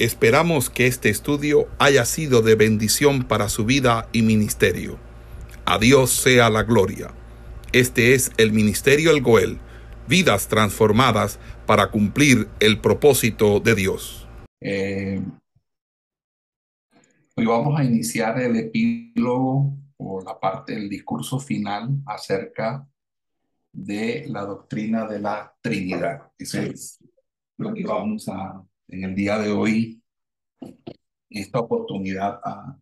Esperamos que este estudio haya sido de bendición para su vida y ministerio. A Dios sea la gloria. Este es el Ministerio El Goel, vidas transformadas para cumplir el propósito de Dios. Eh, hoy vamos a iniciar el epílogo o la parte del discurso final acerca de la doctrina de la Trinidad. Eso es lo que vamos a en el día de hoy esta oportunidad a,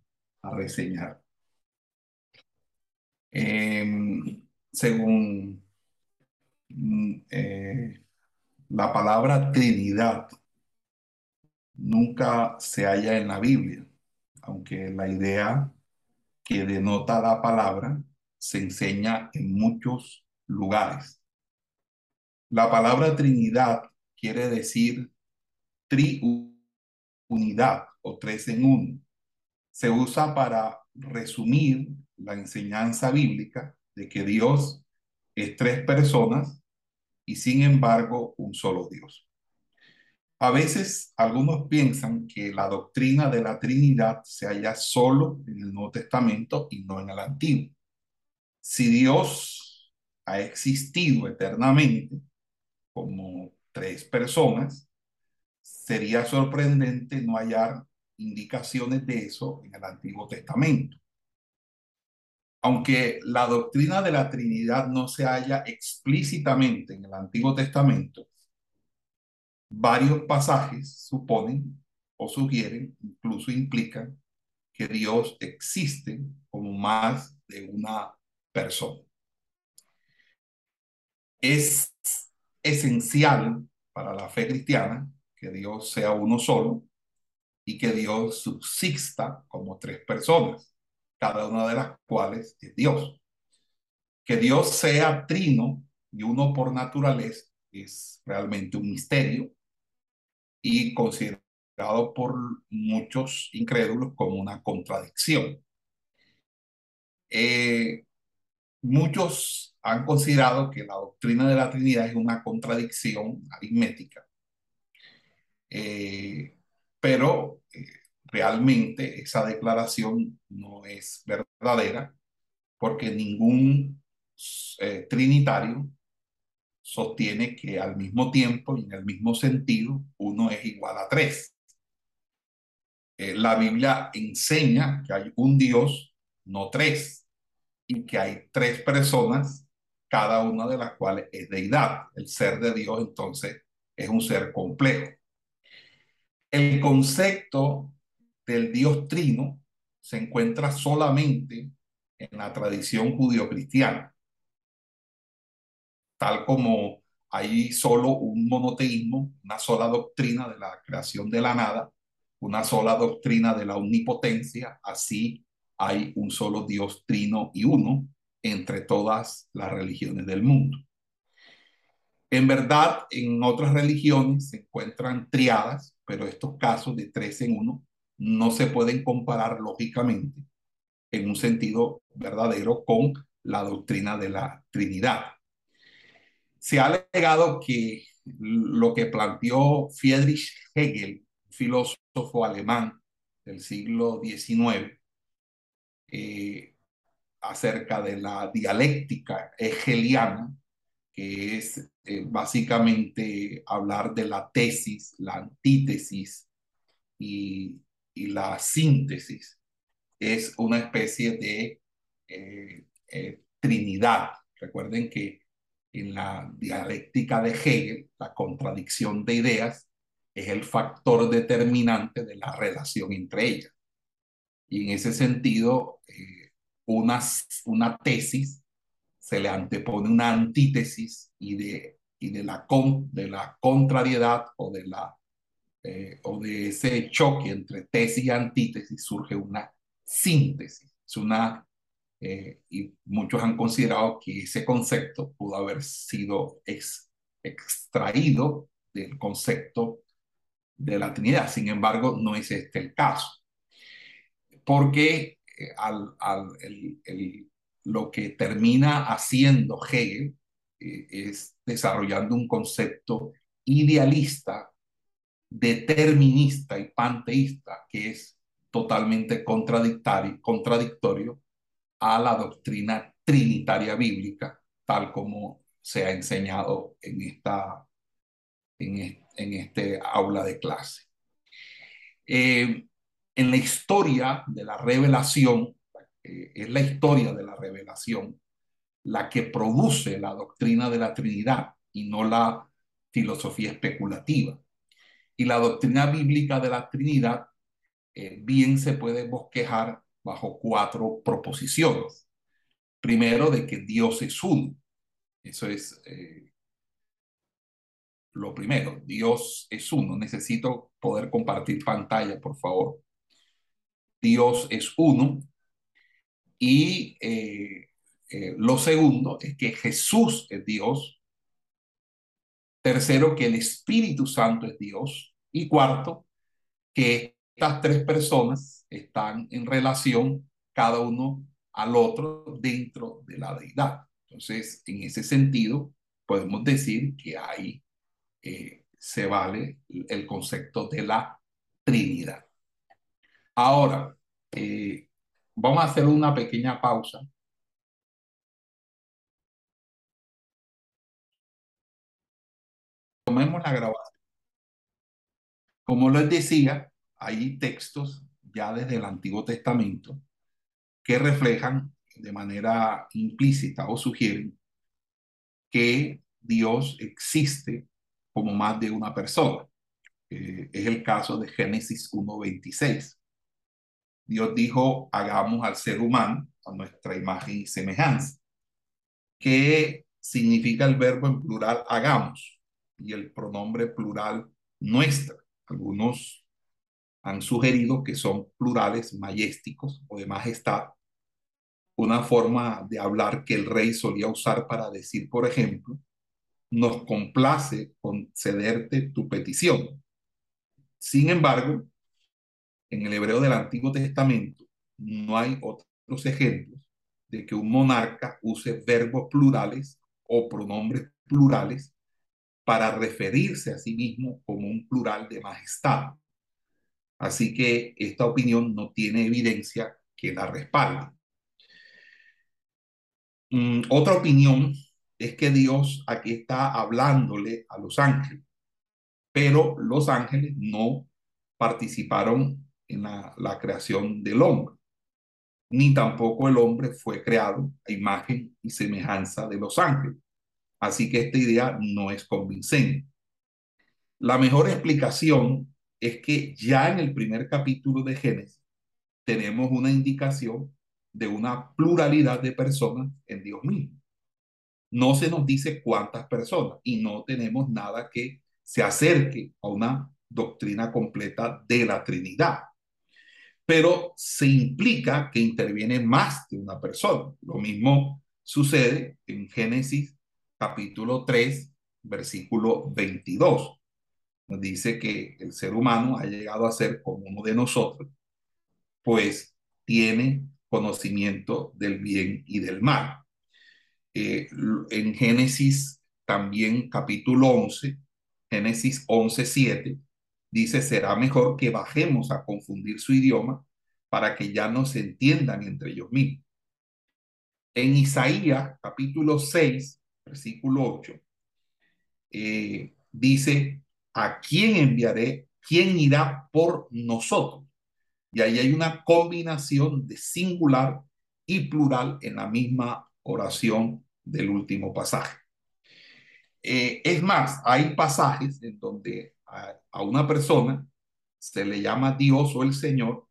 reseñar. Em, según mm, eh, la palabra Trinidad, nunca se halla en la Biblia, aunque la idea que denota la palabra se enseña en muchos lugares. La palabra Trinidad quiere decir triunidad o tres en uno. Se usa para resumir la enseñanza bíblica de que Dios es tres personas y sin embargo un solo Dios. A veces algunos piensan que la doctrina de la Trinidad se halla solo en el Nuevo Testamento y no en el Antiguo. Si Dios ha existido eternamente como tres personas, sería sorprendente no hallar indicaciones de eso en el Antiguo Testamento. Aunque la doctrina de la Trinidad no se halla explícitamente en el Antiguo Testamento, varios pasajes suponen o sugieren, incluso implican, que Dios existe como más de una persona. Es esencial para la fe cristiana que Dios sea uno solo y que Dios subsista como tres personas, cada una de las cuales es Dios. Que Dios sea trino y uno por naturaleza es realmente un misterio y considerado por muchos incrédulos como una contradicción. Eh, muchos han considerado que la doctrina de la Trinidad es una contradicción aritmética eh, pero eh, realmente esa declaración no es verdadera porque ningún eh, trinitario sostiene que al mismo tiempo y en el mismo sentido uno es igual a tres. la Biblia enseña que hay un Dios, no tres, y que hay tres personas, cada una de las cuales es deidad. El ser de Dios entonces es un ser complejo. El concepto del Dios trino se encuentra solamente en la tradición judío-cristiana, tal como hay solo un monoteísmo, una sola doctrina de la creación de la nada, una sola doctrina de la omnipotencia, así hay un solo Dios trino y uno entre todas las religiones del mundo. En verdad, en otras religiones se encuentran triadas, pero estos casos de tres en uno no se pueden comparar lógicamente en un sentido verdadero con la doctrina de la Trinidad. Se ha alegado que lo que planteó Friedrich Hegel, filósofo alemán del siglo XIX, eh, acerca de la dialéctica hegeliana, que es eh, básicamente hablar de la tesis, la antítesis y, la síntesis. Es una especie de eh, eh, trinidad. Recuerden que en la dialéctica de Hegel, la contradicción de ideas es el factor determinante de la relación entre ellas. Y en ese sentido, una, una tesis se le antepone una antítesis y de, y de, la, con, de la contrariedad o de, la, eh, o de ese choque entre tesis y antítesis surge una síntesis. Es una, eh, y muchos han considerado que ese concepto pudo haber sido extraído del concepto de la Trinidad. Sin embargo, no es este el caso. Porque eh, al, al lo que termina haciendo Hegel eh, es desarrollando un concepto idealista determinista y panteísta, que es totalmente contradictorio, contradictorio a la doctrina trinitaria bíblica, tal como se ha enseñado en, esta, en, en este aula de clase. Eh, en la historia de la revelación, eh, es la historia de la revelación la que produce la doctrina de la Trinidad y no la filosofía especulativa. Y la doctrina bíblica de la Trinidad eh, bien se puede bosquejar bajo cuatro proposiciones. Primero, de que Dios es uno. Eso es eh, lo primero. Dios es uno. Necesito poder compartir pantalla, por favor. Dios es uno. Y eh, lo segundo es que Jesús es Dios. Tercero, que el Espíritu Santo es Dios. Y cuarto, que estas tres personas están en relación cada uno al otro dentro de la deidad. Entonces, en ese sentido, podemos decir que ahí eh, se vale el concepto de la Trinidad. Ahora, eh, vamos a hacer una pequeña pausa. Tomemos la grabación. Como les decía, hay textos ya desde el Antiguo Testamento que reflejan de manera implícita o sugieren que Dios existe como más de una persona. Es el caso de Génesis 1.26. Dios dijo, hagamos al ser humano a nuestra imagen y semejanza. ¿Qué significa el verbo en plural hagamos? Y el pronombre plural nuestra. Algunos han sugerido que son plurales mayésticos o de majestad, una forma de hablar que el rey solía usar para decir, por ejemplo, nos complace concederte tu petición. Sin embargo, en el hebreo del Antiguo Testamento no hay otros ejemplos de que un monarca use verbos plurales o pronombres plurales para referirse a sí mismo como un plural de majestad. Así que esta opinión no tiene evidencia que la respalde. Mm, otra opinión es que Dios aquí está hablándole a los ángeles, pero los ángeles no participaron en la, creación del hombre, ni tampoco el hombre fue creado a imagen y semejanza de los ángeles. Así que esta idea no es convincente. La mejor explicación es que ya en el primer capítulo de Génesis tenemos una indicación de una pluralidad de personas en Dios mismo. No se nos dice cuántas personas y no tenemos nada que se acerque a una doctrina completa de la Trinidad. Pero se implica que interviene más de una persona. Lo mismo sucede en Génesis capítulo 3, versículo 22 dice que el ser humano ha llegado a ser como uno de nosotros, pues tiene conocimiento del bien y del mal. Eh, en Génesis también capítulo 11, Génesis 11, 7, dice, será mejor que bajemos a confundir su idioma para que ya no se entiendan entre ellos mismos. En Isaías capítulo 6, versículo 8, eh, dice, ¿a quién enviaré? ¿Quién irá por nosotros? Y ahí hay una combinación de singular y plural en la misma oración del último pasaje. Eh, es más, hay pasajes en donde a, una persona se le llama Dios o el Señor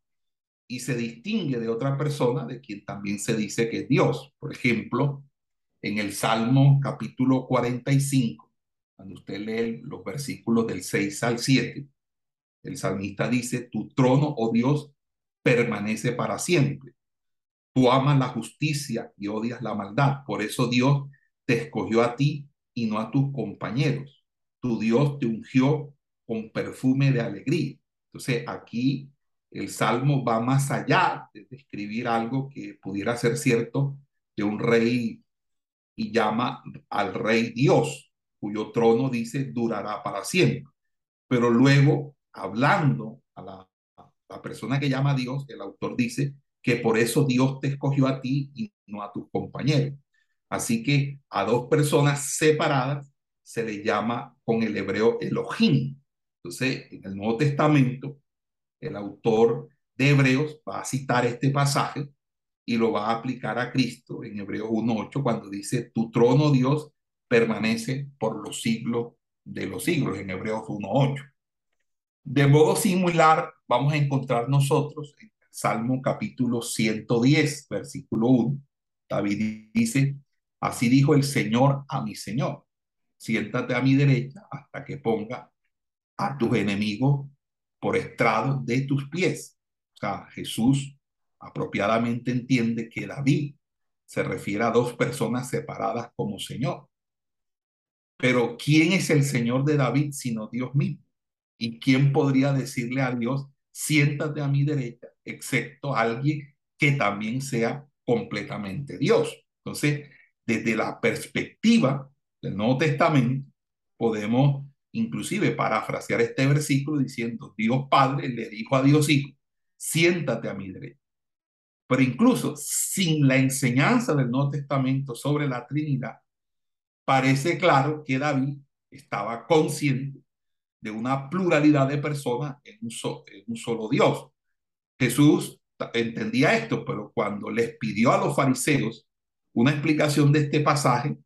y se distingue de otra persona de quien también se dice que es Dios. Por ejemplo, en el Salmo capítulo 45, cuando usted lee los versículos del 6 al 7, el salmista dice, tu trono, oh Dios, permanece para siempre. Tú amas la justicia y odias la maldad. Por eso Dios te escogió a ti y no a tus compañeros. Tu Dios te ungió con perfume de alegría. Entonces aquí el salmo va más allá de describir algo que pudiera ser cierto de un rey y llama al rey Dios cuyo trono dice durará para siempre. pero luego, hablando a la, la persona que llama a Dios, el autor dice que por eso Dios te escogió a ti y no a tus compañeros. Así que a dos personas separadas se le llama con el hebreo Elohim. Entonces, en el Nuevo Testamento, el autor de Hebreos va a citar este pasaje y lo va a aplicar a Cristo en Hebreos 1.8 cuando dice, tu trono, Dios, permanece por los siglos de los siglos, en Hebreos 1.8. De modo similar, vamos a encontrar nosotros en Salmo capítulo 110, versículo 1. David dice, así dijo el Señor a mi Señor, siéntate a mi derecha hasta que ponga a tus enemigos por estrado de tus pies. O sea, Jesús apropiadamente entiende que David se refiere a dos personas separadas como Señor. Pero ¿quién es el Señor de David sino Dios mismo? ¿Y quién podría decirle a Dios, siéntate a mi derecha, excepto alguien que también sea completamente Dios? Entonces, desde la perspectiva del Nuevo Testamento, podemos inclusive parafrasear este versículo diciendo, Dios Padre le dijo a Dios Hijo, siéntate a mi derecha. Pero incluso sin la enseñanza del Nuevo Testamento sobre la Trinidad, parece claro que David estaba consciente de una pluralidad de personas en un, en un solo Dios. Jesús entendía esto, pero cuando les pidió a los fariseos una explicación de este pasaje,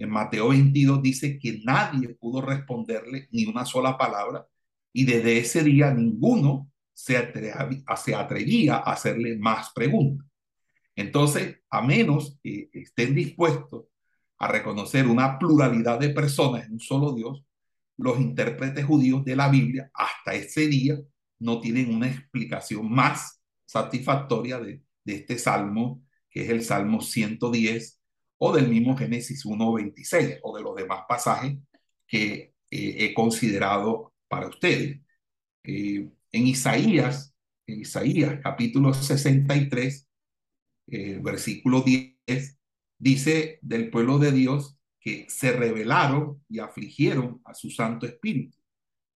en Mateo 22 dice que nadie pudo responderle ni una sola palabra y desde ese día ninguno se atrevía, a hacerle más preguntas. Entonces, a menos que estén dispuestos a reconocer una pluralidad de personas en un solo Dios, los intérpretes judíos de la Biblia hasta ese día no tienen una explicación más satisfactoria de, de este salmo, que es el Salmo 110, o del mismo Génesis 1.26 o de los demás pasajes que eh, he considerado para ustedes. Eh, en Isaías, en Isaías capítulo 63, eh, versículo 10, dice del pueblo de Dios que se rebelaron y afligieron a su Santo Espíritu,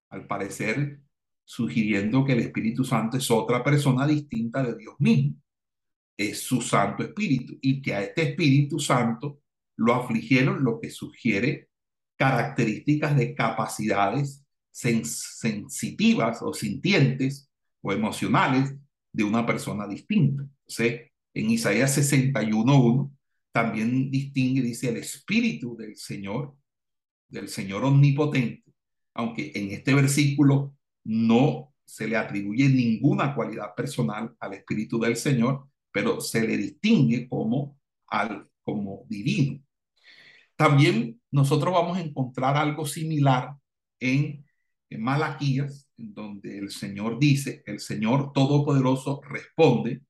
al parecer sugiriendo que el Espíritu Santo es otra persona distinta de Dios mismo es su Santo Espíritu y que a este Espíritu Santo lo afligieron, lo que sugiere características de capacidades sensitivas o sintientes o emocionales de una persona distinta. Entonces, en Isaías 61.1 también distingue, dice, el Espíritu del Señor, del Señor omnipotente, aunque en este versículo no se le atribuye ninguna cualidad personal al Espíritu del Señor, pero se le distingue como, al, como divino. También nosotros vamos a encontrar algo similar en, Malaquías, en donde el Señor dice, el Señor Todopoderoso responde,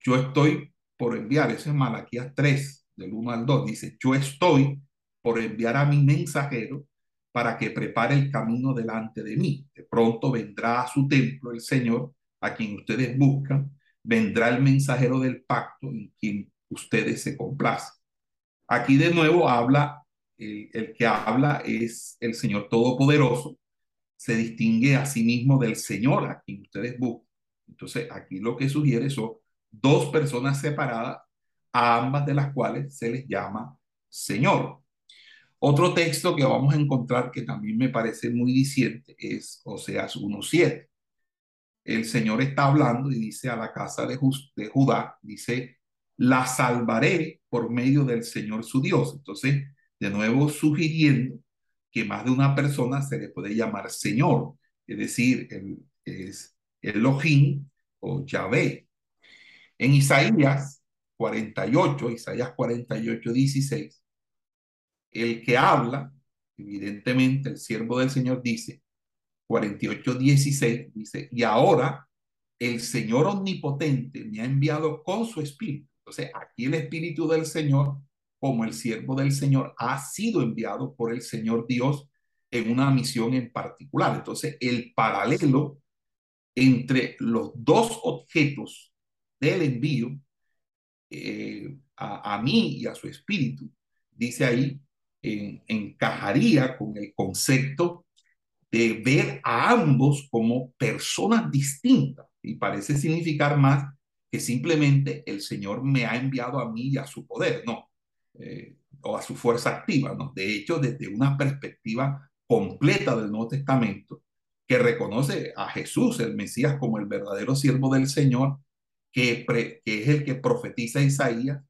yo estoy por enviar, ese es Malaquías 3, del 1 al 2, dice, yo estoy por enviar a mi mensajero para que prepare el camino delante de mí. De pronto vendrá a su templo el Señor, a quien ustedes buscan, vendrá el mensajero del pacto en quien ustedes se complacen. Aquí de nuevo habla, el, que habla es el Señor Todopoderoso, se distingue a sí mismo del Señor a quien ustedes buscan. Entonces, aquí lo que sugiere son dos personas separadas, a ambas de las cuales se les llama Señor. Otro texto que vamos a encontrar que también me parece muy diciente es Oseas 1.7 el Señor está hablando y dice a la casa de, Judá, dice, la salvaré por medio del Señor su Dios. Entonces, de nuevo sugiriendo que más de una persona se le puede llamar Señor, es decir, el, es Elohim o Yahvé. En Isaías 48, Isaías 48, 16, el que habla, evidentemente el siervo del Señor dice, 48, 16 dice, y ahora el Señor omnipotente me ha enviado con su espíritu. Entonces, aquí el espíritu del Señor, como el siervo del Señor, ha sido enviado por el Señor Dios en una misión en particular. Entonces, el paralelo entre los dos objetos del envío eh, a, mí y a su espíritu, dice ahí, encajaría con el concepto de ver a ambos como personas distintas y parece significar más que simplemente el Señor me ha enviado a mí y a su poder, no, eh, o a su fuerza activa, no. De hecho, desde una perspectiva completa del Nuevo Testamento, que reconoce a Jesús, el Mesías, como el verdadero siervo del Señor, que, es el que profetiza Isaías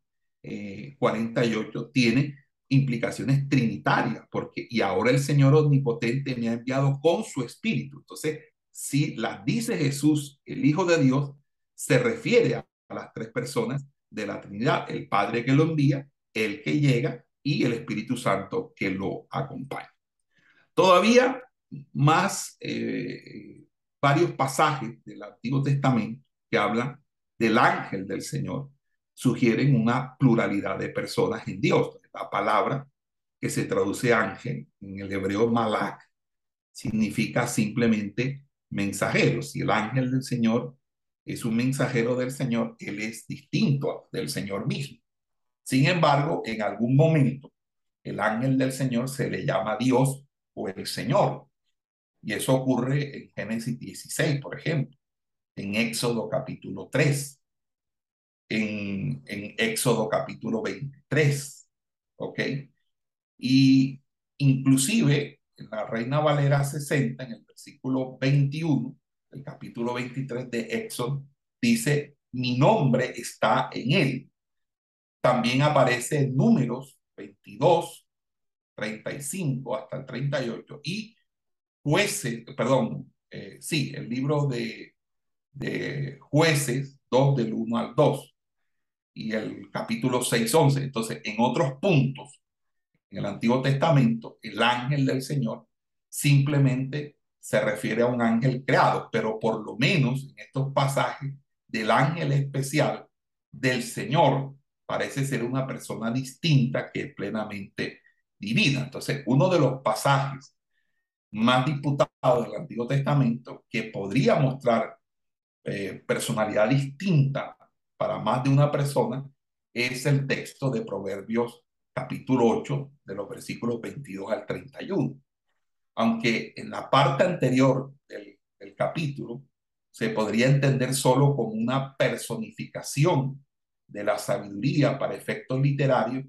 48, eh, tiene implicaciones trinitarias, porque y ahora el Señor omnipotente me ha enviado con su espíritu. Entonces, si las dice Jesús, el Hijo de Dios, se refiere a, las tres personas de la Trinidad, el Padre que lo envía, el que llega y el Espíritu Santo que lo acompaña. Todavía más eh, varios pasajes del Antiguo Testamento que hablan del ángel del Señor sugieren una pluralidad de personas en Dios. La palabra que se traduce ángel en el hebreo malak significa simplemente mensajero. Si el ángel del Señor es un mensajero del Señor, él es distinto del Señor mismo. Sin embargo, en algún momento, el ángel del Señor se le llama Dios o el Señor. Y eso ocurre en Génesis 16, por ejemplo, en Éxodo capítulo 3, en, en Éxodo capítulo 23, ¿ok? Y inclusive en la Reina Valera 60, en el versículo 21, el capítulo 23 de Éxodo, dice, mi nombre está en él. También aparece en números 22, 35 hasta el 38 y jueces, perdón, eh, sí, el libro de, de jueces 2 del 1 al 2 y el capítulo 6, 11. Entonces, en otros puntos, en el Antiguo Testamento, el ángel del Señor simplemente se refiere a un ángel creado, pero por lo menos en estos pasajes del ángel especial del Señor parece ser una persona distinta que es plenamente divina. Entonces, uno de los pasajes más disputados del Antiguo Testamento que podría mostrar eh, personalidad distinta para más de una persona es el texto de Proverbios capítulo 8, de los versículos 22 al 31. Aunque en la parte anterior del, capítulo se podría entender solo como una personificación de la sabiduría para efectos literarios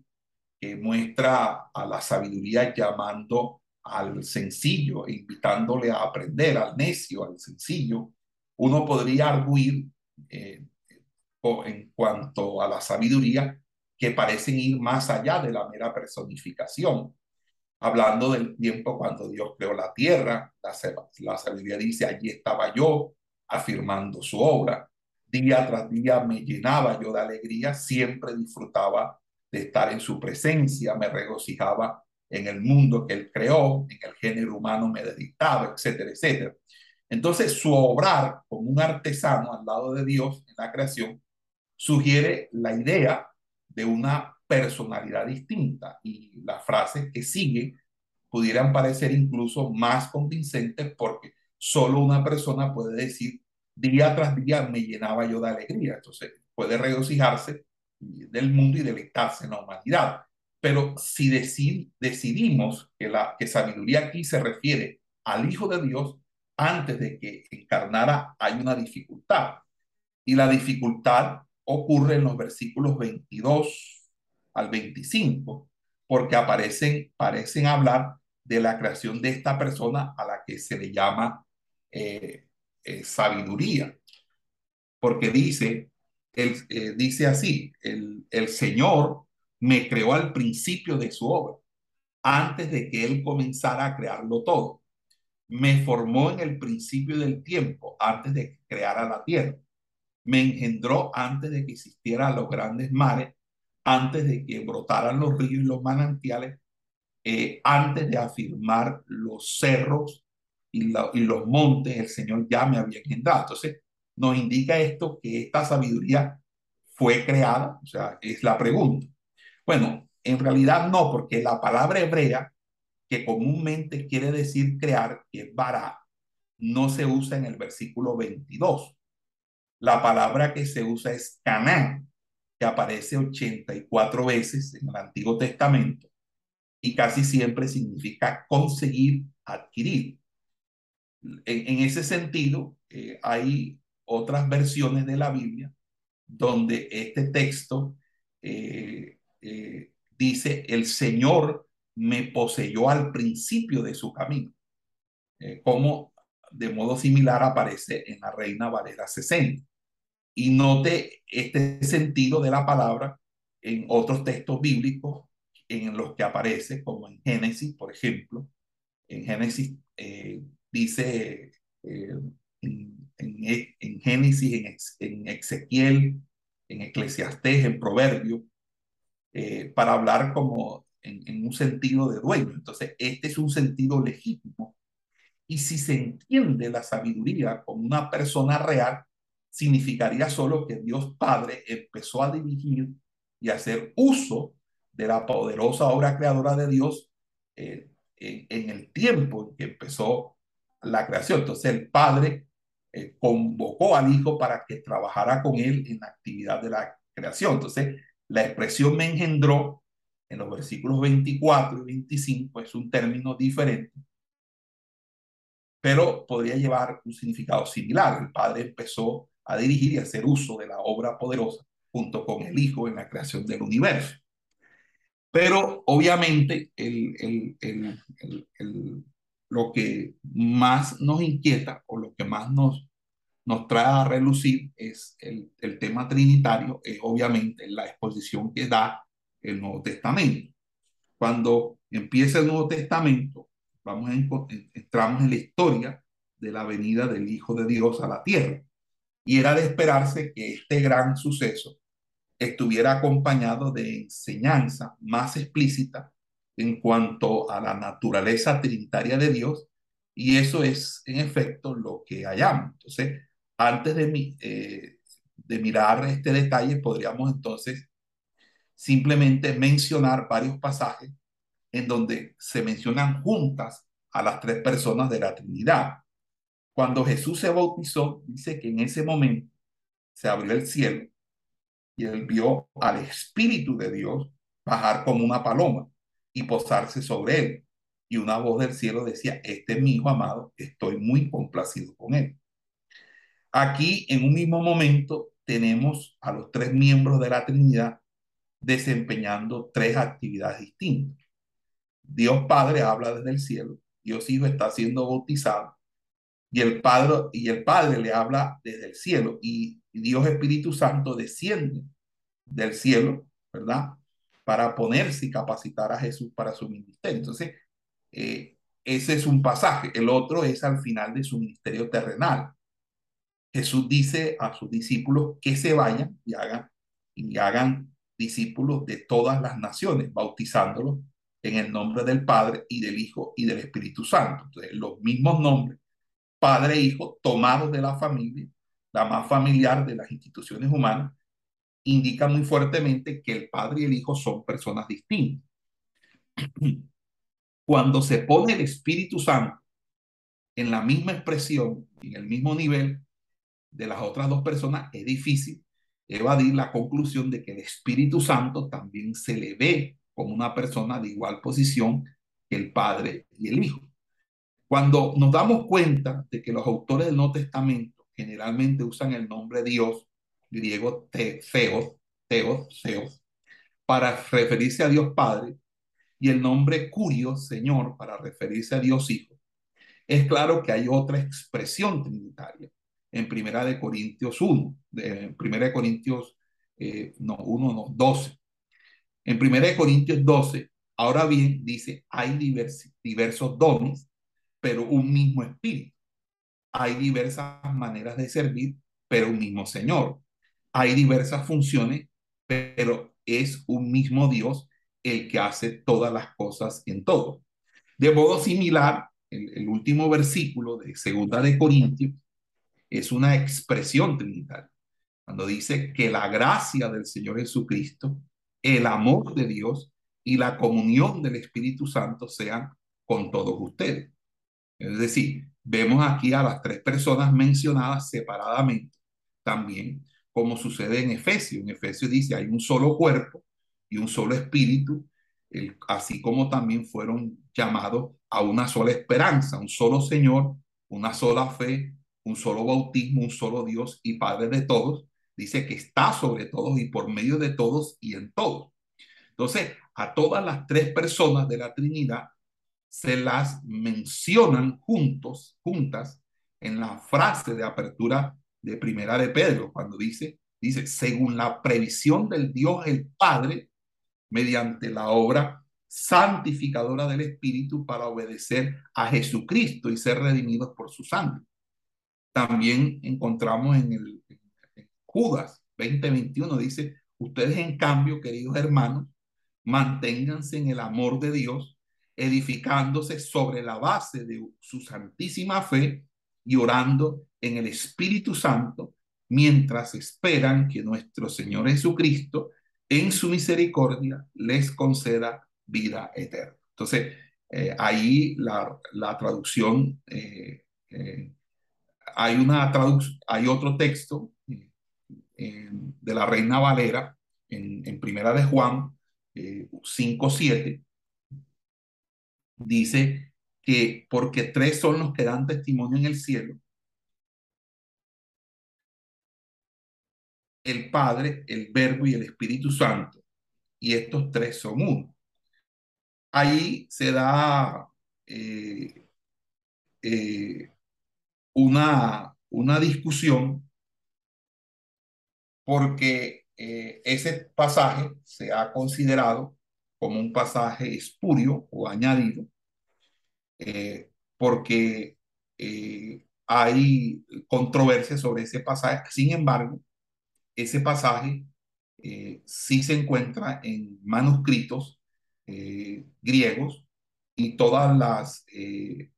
que muestra a la sabiduría llamando al sencillo, e invitándole a aprender, al necio, al sencillo, uno podría arguir eh, en cuanto a la sabiduría que parecen ir más allá de la mera personificación. Hablando del tiempo cuando Dios creó la tierra, la, sabiduría dice, allí estaba yo, afirmando su obra. Día tras día me llenaba yo de alegría, siempre disfrutaba de estar en su presencia, me regocijaba en el mundo que él creó, en el género humano me dedicaba, etcétera, etcétera. Entonces, su obrar como un artesano al lado de Dios en la creación sugiere la idea de una personalidad distinta y las frases que siguen pudieran parecer incluso más convincentes porque solo una persona puede decir día tras día me llenaba yo de alegría. Entonces puede regocijarse del mundo y deleitarse en la humanidad. Pero si decidimos que la que sabiduría aquí se refiere al Hijo de Dios, antes de que encarnara hay una dificultad. Y la dificultad ocurre en los versículos 22 al 25, porque aparecen, parecen hablar de la creación de esta persona a la que se le llama eh, eh, sabiduría. Porque dice, él, eh, dice así, el, el Señor me creó al principio de su obra, antes de que Él comenzara a crearlo todo. Me formó en el principio del tiempo, antes de que creara la tierra me engendró antes de que existieran los grandes mares, antes de que brotaran los ríos y los manantiales, eh, antes de afirmar los cerros y, y, los montes, el Señor ya me había engendrado. Entonces, nos indica esto que esta sabiduría fue creada, o sea, es la pregunta. Bueno, en realidad no, porque la palabra hebrea, que comúnmente quiere decir crear, que es bara, no se usa en el versículo 22. La palabra que se usa es Canaán, que aparece 84 veces en el Antiguo Testamento y casi siempre significa conseguir, adquirir. En, ese sentido, eh, hay otras versiones de la Biblia donde este texto eh, eh, dice, el Señor me poseyó al principio de su camino, como de modo similar aparece en la Reina Valera 60. Y note este sentido de la palabra en otros textos bíblicos en los que aparece, como en Génesis, por ejemplo. En Génesis eh, dice, eh, en, en, Génesis, en, Ezequiel, en Eclesiastés, en Proverbio, eh, para hablar como en, en, un sentido de dueño. Entonces, este es un sentido legítimo. Y si se entiende la sabiduría como una persona real, significaría solo que Dios Padre empezó a dirigir y hacer uso de la poderosa obra creadora de Dios eh, en, el tiempo en que empezó la creación. Entonces el Padre eh, convocó al Hijo para que trabajara con él en la actividad de la creación. Entonces la expresión me engendró en los versículos 24 y 25 es un término diferente, pero podría llevar un significado similar. El Padre empezó a dirigir y hacer uso de la obra poderosa junto con el Hijo en la creación del universo. Pero obviamente el, lo que más nos inquieta o lo que más nos, nos trae a relucir es el, tema trinitario, es obviamente la exposición que da el Nuevo Testamento. Cuando empieza el Nuevo Testamento, vamos entramos en la historia de la venida del Hijo de Dios a la tierra. Y era de esperarse que este gran suceso estuviera acompañado de enseñanza más explícita en cuanto a la naturaleza trinitaria de Dios, y eso es en efecto lo que hallamos. Entonces, antes de, eh, de mirar este detalle, podríamos entonces simplemente mencionar varios pasajes en donde se mencionan juntas a las tres personas de la Trinidad. Cuando Jesús se bautizó, dice que en ese momento se abrió el cielo y él vio al Espíritu de Dios bajar como una paloma y posarse sobre él. Y una voz del cielo decía, este es mi hijo amado, estoy muy complacido con él. Aquí, en un mismo momento, tenemos a los tres miembros de la Trinidad desempeñando tres actividades distintas. Dios Padre habla desde el cielo, Dios Hijo está siendo bautizado y el Padre, y el Padre le habla desde el cielo y Dios Espíritu Santo desciende del cielo, ¿verdad? Para ponerse y capacitar a Jesús para su ministerio. Entonces, eh, ese es un pasaje. El otro es al final de su ministerio terrenal. Jesús dice a sus discípulos que se vayan y hagan, y hagan discípulos de todas las naciones, bautizándolos en el nombre del Padre y del Hijo y del Espíritu Santo. Entonces, los mismos nombres, Padre e Hijo, tomados de la familia, la más familiar de las instituciones humanas, indica muy fuertemente que el Padre y el Hijo son personas distintas. Cuando se pone el Espíritu Santo en la misma expresión, en el mismo nivel de las otras dos personas, es difícil evadir la conclusión de que el Espíritu Santo también se le ve como una persona de igual posición que el Padre y el Hijo. Cuando nos damos cuenta de que los autores del Nuevo Testamento generalmente usan el nombre Dios, griego Theos, Theos, Theos, para referirse a Dios Padre, y el nombre Curio, Señor, para referirse a Dios Hijo, es claro que hay otra expresión trinitaria en Primera de Corintios 1, en Primera de Corintios eh, no, 1, no, 12. En Primera de Corintios 12, ahora bien, dice, hay diversos dones, pero un mismo espíritu. Hay diversas maneras de servir, pero un mismo Señor. Hay diversas funciones, pero es un mismo Dios el que hace todas las cosas en todo. De modo similar, el, último versículo de Segunda de Corintios es una expresión trinitaria. Cuando dice que la gracia del Señor Jesucristo, el amor de Dios y la comunión del Espíritu Santo sean con todos ustedes. Es decir, vemos aquí a las tres personas mencionadas separadamente también, como sucede en Efesios. En Efesios dice, hay un solo cuerpo y un solo espíritu, así como también fueron llamados a una sola esperanza, un solo Señor, una sola fe, un solo bautismo, un solo Dios y Padre de todos. Dice que está sobre todos y por medio de todos y en todos. Entonces, a todas las tres personas de la Trinidad se las mencionan juntos, juntas, en la frase de apertura de Primera de Pedro, cuando dice, dice, según la previsión del Dios el Padre, mediante la obra santificadora del Espíritu para obedecer a Jesucristo y ser redimidos por su sangre. También encontramos en el en Judas 20:21 dice, ustedes en cambio, queridos hermanos, manténganse en el amor de Dios, edificándose sobre la base de su santísima fe y orando en el Espíritu Santo, mientras esperan que nuestro Señor Jesucristo, en su misericordia, les conceda vida eterna. Entonces, eh, ahí la, traducción, eh, eh, hay, una traducción, hay otro texto de la Reina Valera en, en Primera de Juan 5.7, dice que porque tres son los que dan testimonio en el cielo, el Padre, el Verbo y el Espíritu Santo, y estos tres son uno. Ahí se da eh, eh, una, una discusión porque eh, ese pasaje se ha considerado como un pasaje espurio o añadido, porque hay controversia sobre ese pasaje. Sin embargo, ese pasaje sí se encuentra en manuscritos eh, griegos y todas las eh,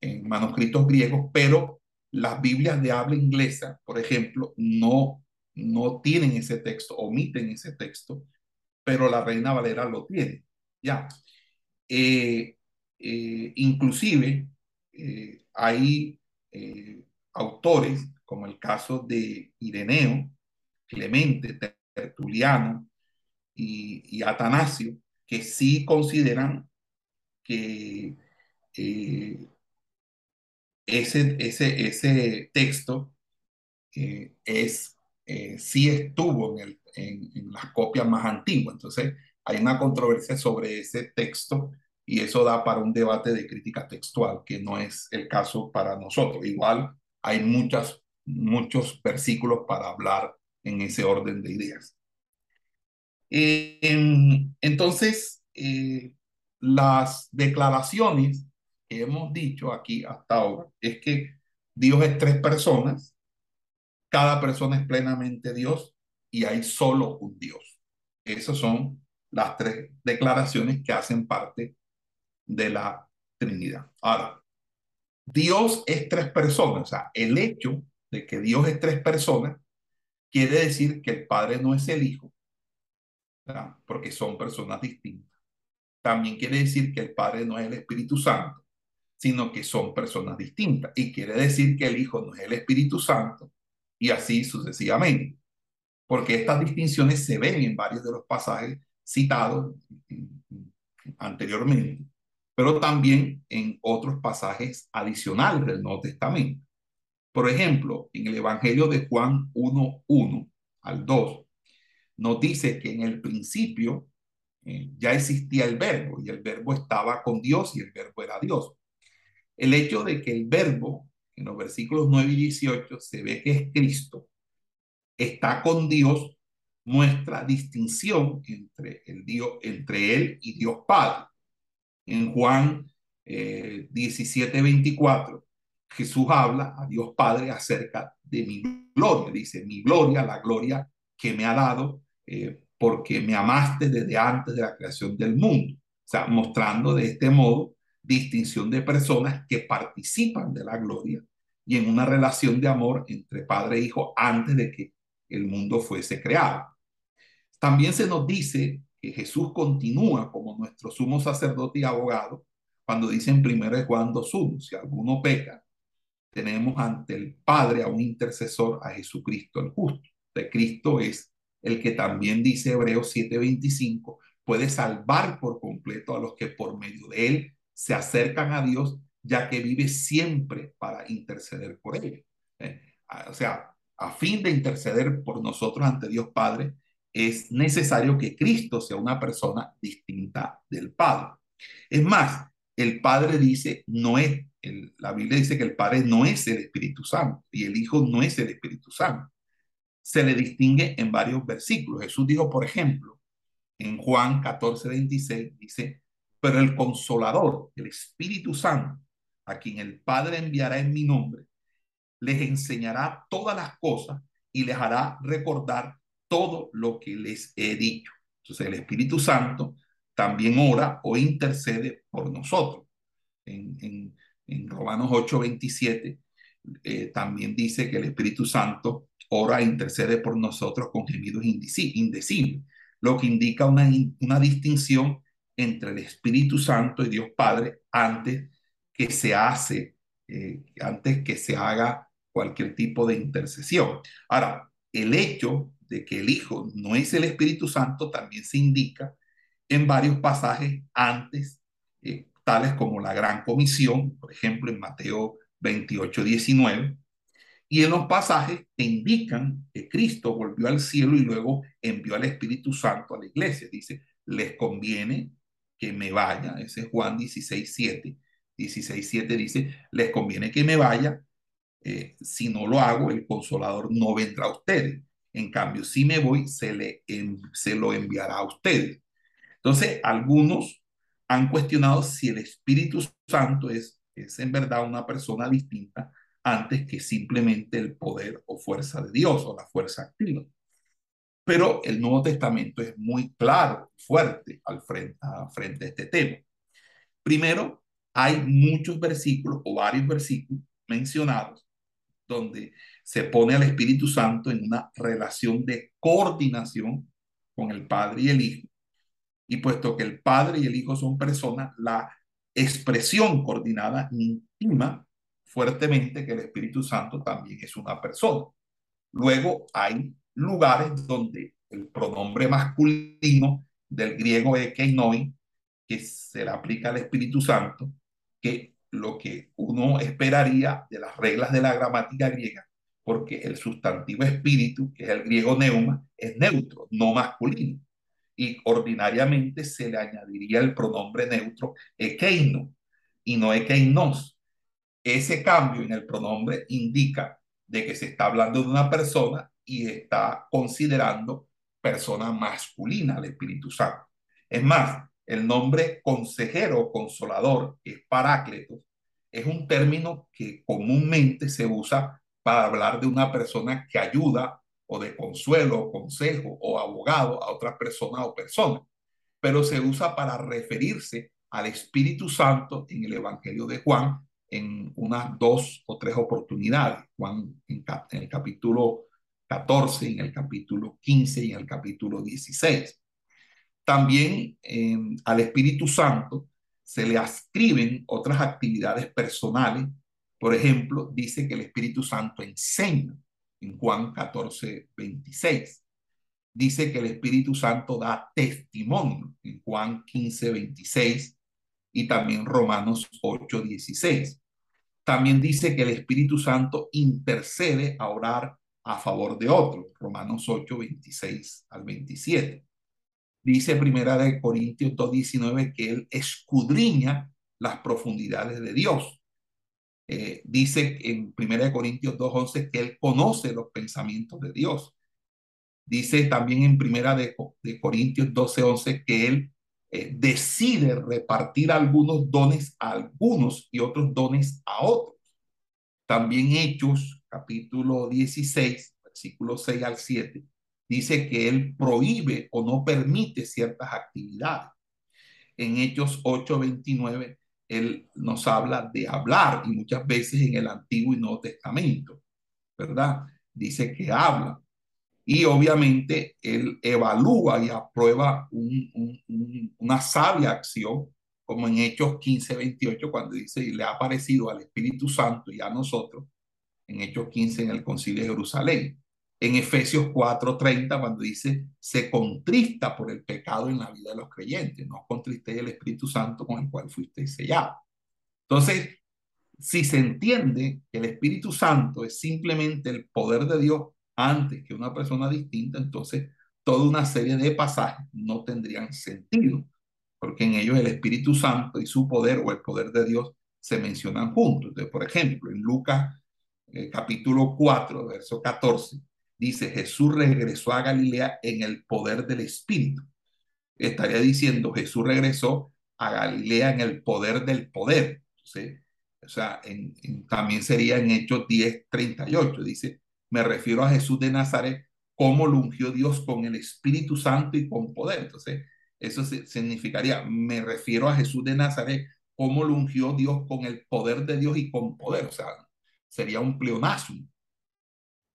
en manuscritos griegos, pero las Biblias de habla inglesa, por ejemplo, no, no tienen ese texto, omiten ese texto, pero la Reina Valera lo tiene. Ya. Eh, inclusive hay autores, como el caso de Ireneo, Clemente, Tertuliano, y, Atanasio, que sí consideran que eh, ese, ese, ese texto eh, es, eh, sí estuvo en, el, en, las copias más antiguas. Entonces, hay una controversia sobre ese texto y eso da para un debate de crítica textual, que no es el caso para nosotros. Igual hay muchas, muchos versículos para hablar en ese orden de ideas. Em, entonces, eh, las declaraciones que hemos dicho aquí hasta ahora es que Dios es tres personas, cada persona es plenamente Dios y hay solo un Dios. Esas son las tres declaraciones que hacen parte de la Trinidad. Ahora, Dios es tres personas, o sea, el hecho de que Dios es tres personas quiere decir que el Padre no es el Hijo, porque son personas distintas. También quiere decir que el Padre no es el Espíritu Santo, sino que son personas distintas. Y quiere decir que el Hijo no es el Espíritu Santo, y así sucesivamente. Porque estas distinciones se ven en varios de los pasajes citados anteriormente, pero también en otros pasajes adicionales del Nuevo Testamento. Por ejemplo, en el Evangelio de Juan 1.1 al 2, nos dice que en el principio eh, ya existía el verbo y el verbo estaba con Dios y el verbo era Dios. El hecho de que el verbo en los versículos 9 y 18 se ve que es Cristo, está con Dios, muestra distinción entre, el Dios, entre Él y Dios Padre. En Juan eh, 17, 24, Jesús habla a Dios Padre acerca de mi gloria. Dice, mi gloria, la gloria que me ha dado eh, porque me amaste desde antes de la creación del mundo. O sea, mostrando de este modo distinción de personas que participan de la gloria y en una relación de amor entre padre e hijo antes de que el mundo fuese creado. También se nos dice que Jesús continúa como nuestro sumo sacerdote y abogado cuando dice en 1 Juan 2.1, si alguno peca, tenemos ante el Padre a un intercesor, a Jesucristo el justo. De Cristo es el que también dice Hebreos 7:25, puede salvar por completo a los que por medio de él se acercan a Dios ya que vive siempre para interceder por ellos. ¿eh? O sea, a fin de interceder por nosotros ante Dios Padre, es necesario que Cristo sea una persona distinta del Padre. Es más, el Padre dice, no es, la Biblia dice que el Padre no es el Espíritu Santo y el Hijo no es el Espíritu Santo. Se le distingue en varios versículos. Jesús dijo, por ejemplo, en Juan 14, 26, dice, pero el consolador, el Espíritu Santo, a quien el Padre enviará en mi nombre, les enseñará todas las cosas y les hará recordar todo lo que les he dicho. Entonces el Espíritu Santo también ora o intercede por nosotros. En, Romanos 8, 27 eh, también dice que el Espíritu Santo ora e intercede por nosotros con gemidos indecibles, lo que indica una, una distinción entre el Espíritu Santo y Dios Padre antes que se hace, eh, antes que se haga cualquier tipo de intercesión. Ahora, el hecho de que el Hijo no es el Espíritu Santo también se indica en varios pasajes antes, eh, tales como la Gran Comisión, por ejemplo, en Mateo 28, 19, y en los pasajes que indican que Cristo volvió al cielo y luego envió al Espíritu Santo a la iglesia. Dice, les conviene que me vaya, ese es Juan 16, 7. 16, 7 dice, les conviene que me vaya, eh, si no lo hago, el consolador no vendrá a ustedes. En cambio, si me voy, se, le, se lo enviará a ustedes. Entonces, algunos han cuestionado si el Espíritu Santo es, es en verdad una persona distinta antes que simplemente el poder o fuerza de Dios o la fuerza activa. Pero el Nuevo Testamento es muy claro, fuerte al frente, frente a este tema. Primero, hay muchos versículos o varios versículos mencionados donde se pone al Espíritu Santo en una relación de coordinación con el Padre y el Hijo y puesto que el Padre y el Hijo son personas, la expresión coordinada intima fuertemente que el Espíritu Santo también es una persona. Luego hay lugares donde el pronombre masculino del griego ekeinoi, que se le aplica al Espíritu Santo, que lo que uno esperaría de las reglas de la gramática griega, porque el sustantivo espíritu, que es el griego neuma, es neutro, no masculino y ordinariamente se le añadiría el pronombre neutro ekeino y no ekeinos. Ese cambio en el pronombre indica de que se está hablando de una persona y está considerando persona masculina al Espíritu Santo. Es más, el nombre consejero consolador, es parácletos, es un término que comúnmente se usa para hablar de una persona que ayuda o de consuelo, consejo o abogado a otras personas o personas, pero se usa para referirse al Espíritu Santo en el Evangelio de Juan en unas dos o tres oportunidades. Juan en, el capítulo 14, en el capítulo 15 y en el capítulo 16. También em, al Espíritu Santo se le ascriben otras actividades personales. Por ejemplo, dice que el Espíritu Santo enseña en Juan 14, 26. Dice que el Espíritu Santo da testimonio en Juan 15, 26 y también Romanos 8, 16. También dice que el Espíritu Santo intercede a orar a favor de otros, Romanos 8, 26 al 27. Dice Primera de Corintios 2, 19 que él escudriña las profundidades de Dios. Eh, dice en 1 Corintios 2.11 que él conoce los pensamientos de Dios. Dice también en 1 de, de Corintios 12.11 que él eh, decide repartir algunos dones a algunos y otros dones a otros. También Hechos, capítulo 16, versículo 6 al 7, dice que él prohíbe o no permite ciertas actividades. En Hechos 8:29 él nos habla de hablar y muchas veces en el Antiguo y Nuevo Testamento, ¿verdad? Dice que habla. Y obviamente él evalúa y aprueba una sabia acción, como en Hechos 15, 28, cuando dice, y le ha parecido al Espíritu Santo y a nosotros, en Hechos 15 en el Concilio de Jerusalén. En Efesios 4:30, cuando dice, se contrista por el pecado en la vida de los creyentes, no contriste el Espíritu Santo con el cual fuiste sellado. Entonces, si se entiende que el Espíritu Santo es simplemente el poder de Dios antes que una persona distinta, entonces toda una serie de pasajes no tendrían sentido, porque en ellos el Espíritu Santo y su poder o el poder de Dios se mencionan juntos. Por ejemplo, en Lucas eh, capítulo 4, verso 14, dice, Jesús regresó a Galilea en el poder del Espíritu. Estaría diciendo, Jesús regresó a Galilea en el poder del poder. o sea, también sería en Hechos 10, 38. Dice, me refiero a Jesús de Nazaret, cómo lo ungió Dios con el Espíritu Santo y con poder. Entonces, eso significaría, me refiero a Jesús de Nazaret, cómo lo ungió Dios con el poder de Dios y con poder. O sea, sería un pleonasmo,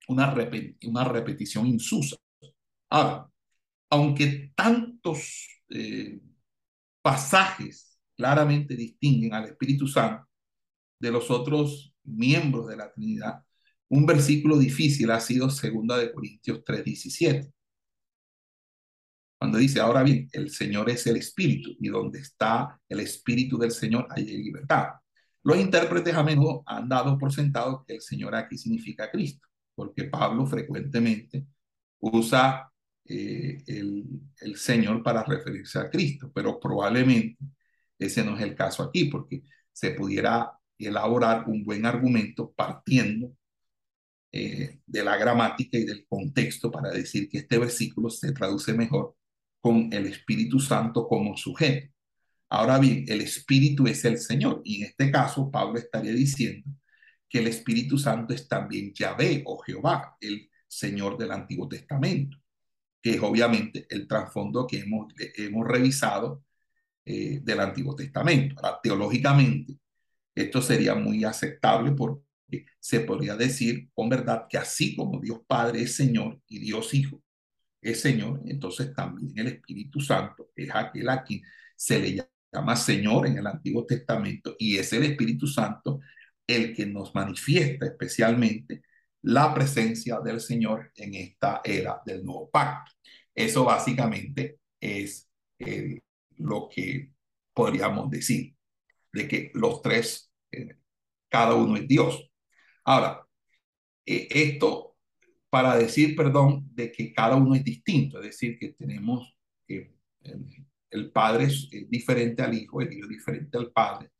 una, una repetición insusa. Ahora, aunque tantos eh, pasajes claramente distinguen al Espíritu Santo de los otros miembros de la Trinidad, un versículo difícil ha sido 2 de Corintios 3:17. Cuando dice, ahora bien, el Señor es el Espíritu y donde está el Espíritu del Señor hay libertad. Los intérpretes a menudo han dado por sentado que el Señor aquí significa Cristo, porque Pablo frecuentemente usa eh, el, Señor para referirse a Cristo, pero probablemente ese no es el caso aquí, porque se pudiera elaborar un buen argumento partiendo eh, de la gramática y del contexto para decir que este versículo se traduce mejor con el Espíritu Santo como sujeto. Ahora bien, el Espíritu es el Señor y en este caso Pablo estaría diciendo que el Espíritu Santo es también Yahvé o Jehová, el Señor del Antiguo Testamento, que es obviamente el trasfondo que hemos, hemos revisado eh, del Antiguo Testamento. Ahora, teológicamente, esto sería muy aceptable porque se podría decir con verdad que así como Dios Padre es Señor y Dios Hijo es Señor, entonces también el Espíritu Santo es aquel a quien se le llama Señor en el Antiguo Testamento y es el Espíritu Santo el que nos manifiesta especialmente la presencia del Señor en esta era del nuevo pacto. Eso básicamente es eh, lo que podríamos decir, de que los tres, eh, cada uno es Dios. Ahora, eh, esto para decir, perdón, de que cada uno es distinto, es decir, que tenemos que el Padre es diferente al Hijo, el Hijo es diferente al Padre,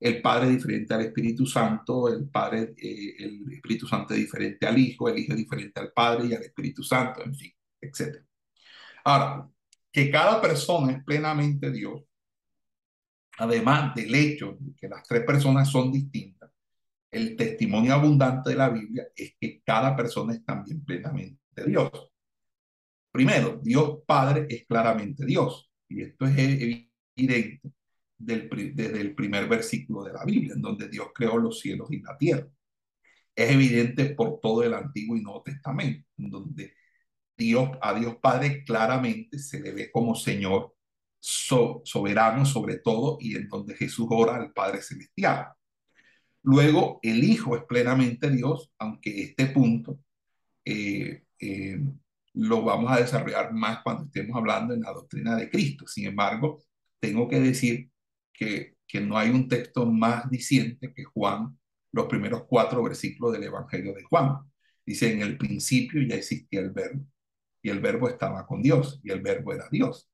el Padre diferente al Espíritu Santo, el Padre, eh, el Espíritu Santo es diferente al Hijo, el Hijo es diferente al Padre y al Espíritu Santo, en fin, etc. Ahora, que cada persona es plenamente Dios, además del hecho de que las tres personas son distintas, el testimonio abundante de la Biblia es que cada persona es también plenamente Dios. Primero, Dios Padre es claramente Dios. Y esto es evidente desde el primer versículo de la Biblia, en donde Dios creó los cielos y la tierra. Es evidente por todo el Antiguo y Nuevo Testamento, en donde Dios, a Dios Padre claramente se le ve como Señor soberano sobre todo y en donde Jesús ora al Padre Celestial. Luego, el Hijo es plenamente Dios, aunque este punto eh, eh, lo vamos a desarrollar más cuando estemos hablando en la doctrina de Cristo. Sin embargo, tengo que decir que, no hay un texto más diciente que Juan, los primeros cuatro versículos del Evangelio de Juan. Dice, en el principio ya existía el verbo, y el verbo estaba con Dios, y el verbo era Dios.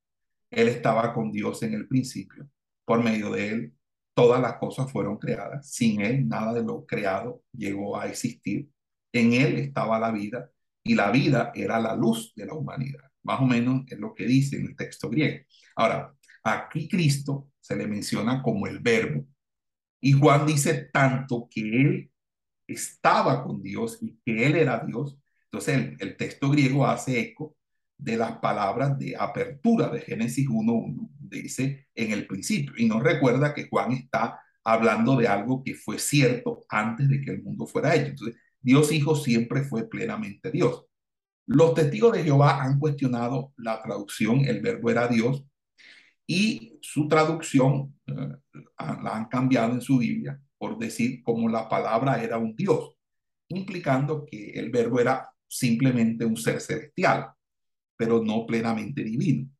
Él estaba con Dios en el principio. Por medio de él todas las cosas fueron creadas. Sin Él, nada de lo creado llegó a existir. En Él estaba la vida y la vida era la luz de la humanidad. Más o menos es lo que dice en el texto griego. Ahora, aquí Cristo se le menciona como el verbo. Y Juan dice tanto que Él estaba con Dios y que Él era Dios. Entonces el, texto griego hace eco de las palabras de apertura de Génesis 1.1, dice en el principio, y nos recuerda que Juan está hablando de algo que fue cierto antes de que el mundo fuera hecho. Entonces, Dios Hijo siempre fue plenamente Dios. Los testigos de Jehová han cuestionado la traducción, el verbo era Dios, y su traducción eh, la han cambiado en su Biblia por decir como la palabra era un Dios, implicando que el verbo era simplemente un ser celestial pero no plenamente divino.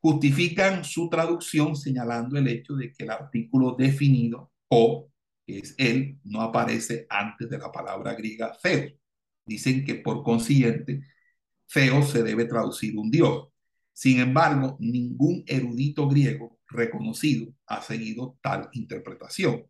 Justifican su traducción señalando el hecho de que el artículo definido o que es él, no aparece antes de la palabra griega Theos. Dicen que por consiguiente, Theos se debe traducir un dios. Sin embargo, ningún erudito griego reconocido ha seguido tal interpretación,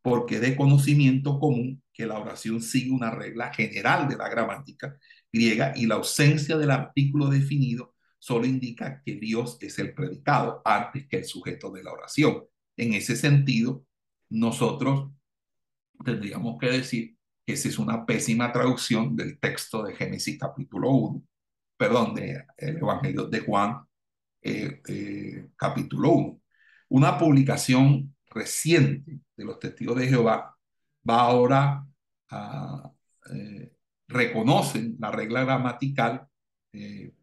porque de conocimiento común que la oración sigue una regla general de la gramática griega y la ausencia del artículo definido solo indica que Dios es el predicado antes que el sujeto de la oración. En ese sentido, nosotros tendríamos que decir que esa es una pésima traducción del texto de Génesis capítulo 1, perdón, del Evangelio de Juan eh, eh, capítulo 1. Una publicación reciente de los testigos de Jehová va ahora a, eh, reconocen la regla gramatical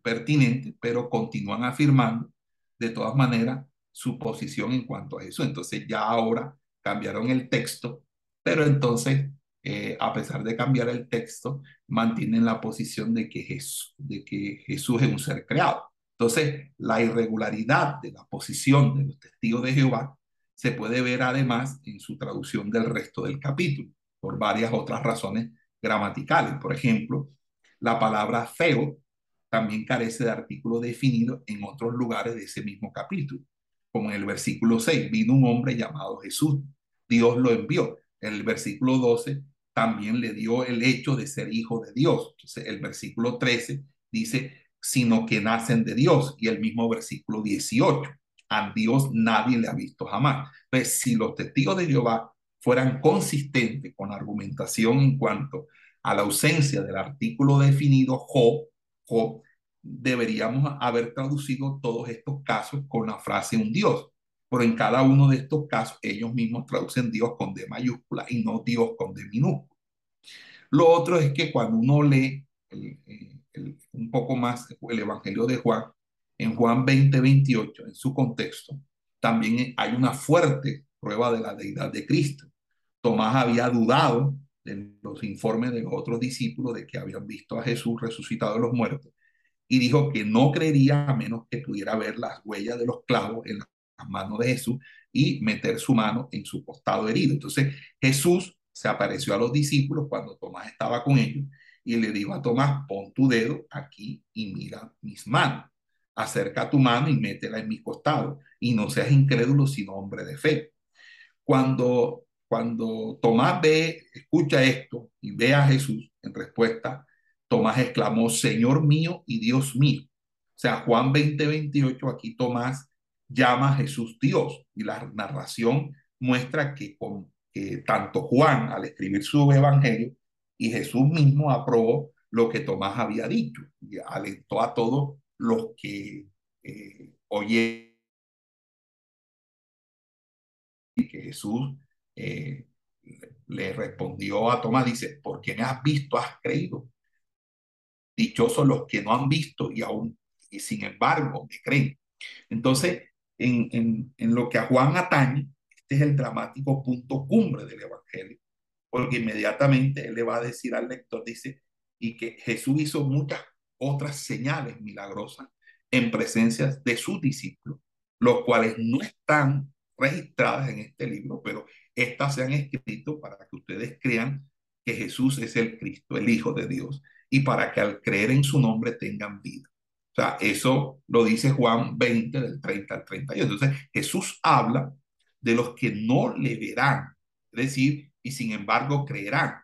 pertinente, pero continúan afirmando de todas maneras su posición en cuanto a eso. Entonces ya ahora cambiaron el texto, pero entonces, a pesar de cambiar el texto, mantienen la posición de que, Jesús, de que Jesús es un ser creado. Entonces, la irregularidad de la posición de los testigos de Jehová se puede ver además en su traducción del resto del capítulo, por varias otras razones gramaticales. Por ejemplo, la palabra feo también carece de artículo definido en otros lugares de ese mismo capítulo, como en el versículo 6, vino un hombre llamado Jesús, Dios lo envió. En el versículo 12 también le dio el hecho de ser hijo de Dios. Entonces, el versículo 13 dice, sino que nacen de Dios. Y el mismo versículo 18, a Dios nadie le ha visto jamás. Pues si los testigos de Jehová fueran consistentes con argumentación en cuanto a la ausencia del artículo definido jo, jo, deberíamos haber traducido todos estos casos con la frase un Dios. Pero en cada uno de estos casos ellos mismos traducen Dios con D mayúscula y no Dios con D minúscula. Lo otro es que cuando uno lee el, un poco más el Evangelio de Juan, en Juan 20, 28, en su contexto, también hay una fuerte prueba de la deidad de Cristo. Tomás había dudado de los informes de los otros discípulos de que habían visto a Jesús resucitado de los muertos y dijo que no creería a menos que pudiera ver las huellas de los clavos en las manos de Jesús y meter su mano en su costado herido. Entonces Jesús se apareció a los discípulos cuando Tomás estaba con ellos y le dijo a Tomás, pon tu dedo aquí y mira mis manos. Acerca tu mano y métela en mi costado y no seas incrédulo sino hombre de fe. Cuando, cuando Tomás ve, escucha esto y ve a Jesús en respuesta, Tomás exclamó, Señor mío y Dios mío. O sea, Juan 20, 28, aquí Tomás llama a Jesús Dios y la narración muestra que, con, tanto Juan al escribir su evangelio y Jesús mismo aprobó lo que Tomás había dicho y alentó a todos los que eh, oyeron que Jesús eh, le respondió a Tomás, dice, porque me has visto, has creído. Dichosos los que no han visto y aún, y sin embargo, me creen. Entonces, en, lo que a Juan atañe, este es el dramático punto cumbre del Evangelio porque inmediatamente él le va a decir al lector, dice, y que Jesús hizo muchas otras señales milagrosas en presencia de sus discípulos, los cuales no están registradas en este libro, pero estas se han escrito para que ustedes crean que Jesús es el Cristo, el Hijo de Dios, y para que al creer en su nombre tengan vida. O sea, eso lo dice Juan 20 del 30 al 31. Entonces, Jesús habla de los que no le verán, es decir, y sin embargo creerán.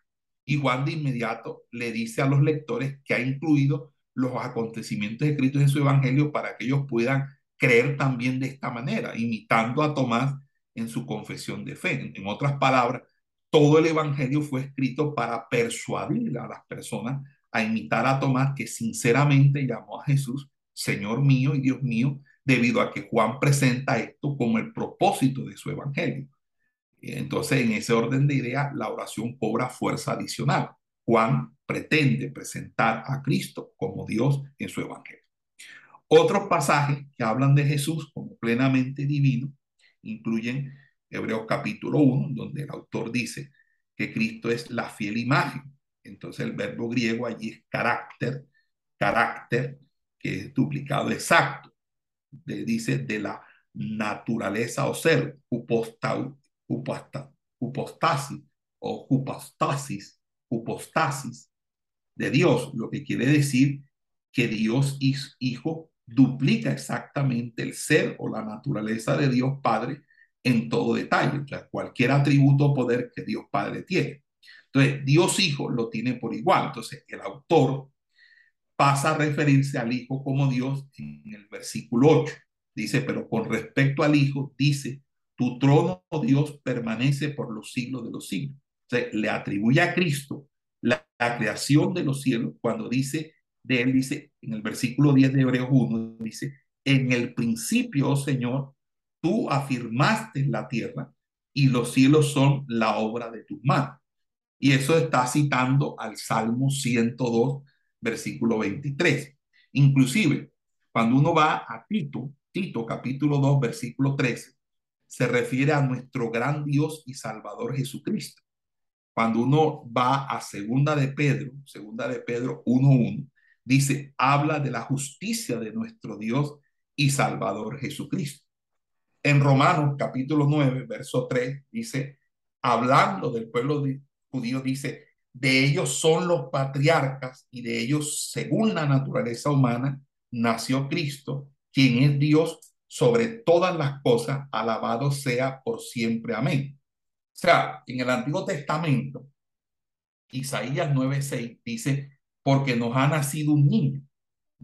Y Juan de inmediato le dice a los lectores que ha incluido los acontecimientos escritos en su evangelio para que ellos puedan creer también de esta manera, imitando a Tomás en su confesión de fe. En otras palabras, todo el evangelio fue escrito para persuadir a las personas a imitar a Tomás, que sinceramente llamó a Jesús Señor mío y Dios mío, debido a que Juan presenta esto como el propósito de su evangelio. Entonces, en ese orden de ideas, la oración cobra fuerza adicional. Juan pretende presentar a Cristo como Dios en su evangelio. Otros pasajes que hablan de Jesús como plenamente divino incluyen Hebreos capítulo 1, donde el autor dice que Cristo es la fiel imagen. Entonces el verbo griego allí es carácter, carácter, que es duplicado exacto. dice de la naturaleza o ser, upostau, o upostasis, upostasis de Dios, lo que quiere decir que Dios Hijo duplica exactamente el ser o la naturaleza de Dios Padre en todo detalle, o sea, cualquier atributo o poder que Dios Padre tiene. Entonces, Dios Hijo lo tiene por igual. Entonces, el autor pasa a referirse al Hijo como Dios en el versículo 8. Dice, pero con respecto al Hijo, dice, tu trono, oh Dios, permanece por los siglos de los siglos. O sea, le atribuye a Cristo la, creación de los cielos cuando dice, de él dice, en el versículo 10 de Hebreos 1, dice, en el principio, oh Señor, tú afirmaste la tierra y los cielos son la obra de tus manos. Y eso está citando al Salmo 102, versículo 23. Inclusive, cuando uno va a Tito, Tito capítulo 2, versículo 13, se refiere a nuestro gran Dios y Salvador Jesucristo. Cuando uno va a segunda de Pedro, segunda de Pedro 1.1, dice, habla de la justicia de nuestro Dios y Salvador Jesucristo. En Romanos capítulo 9, verso 3, dice, hablando del pueblo judío, dice, de ellos son los patriarcas y de ellos, según la naturaleza humana, nació Cristo, quien es Dios sobre todas las cosas, alabado sea por siempre. Amén. O sea, en el Antiguo Testamento, Isaías 9:6 dice, porque nos ha nacido un niño,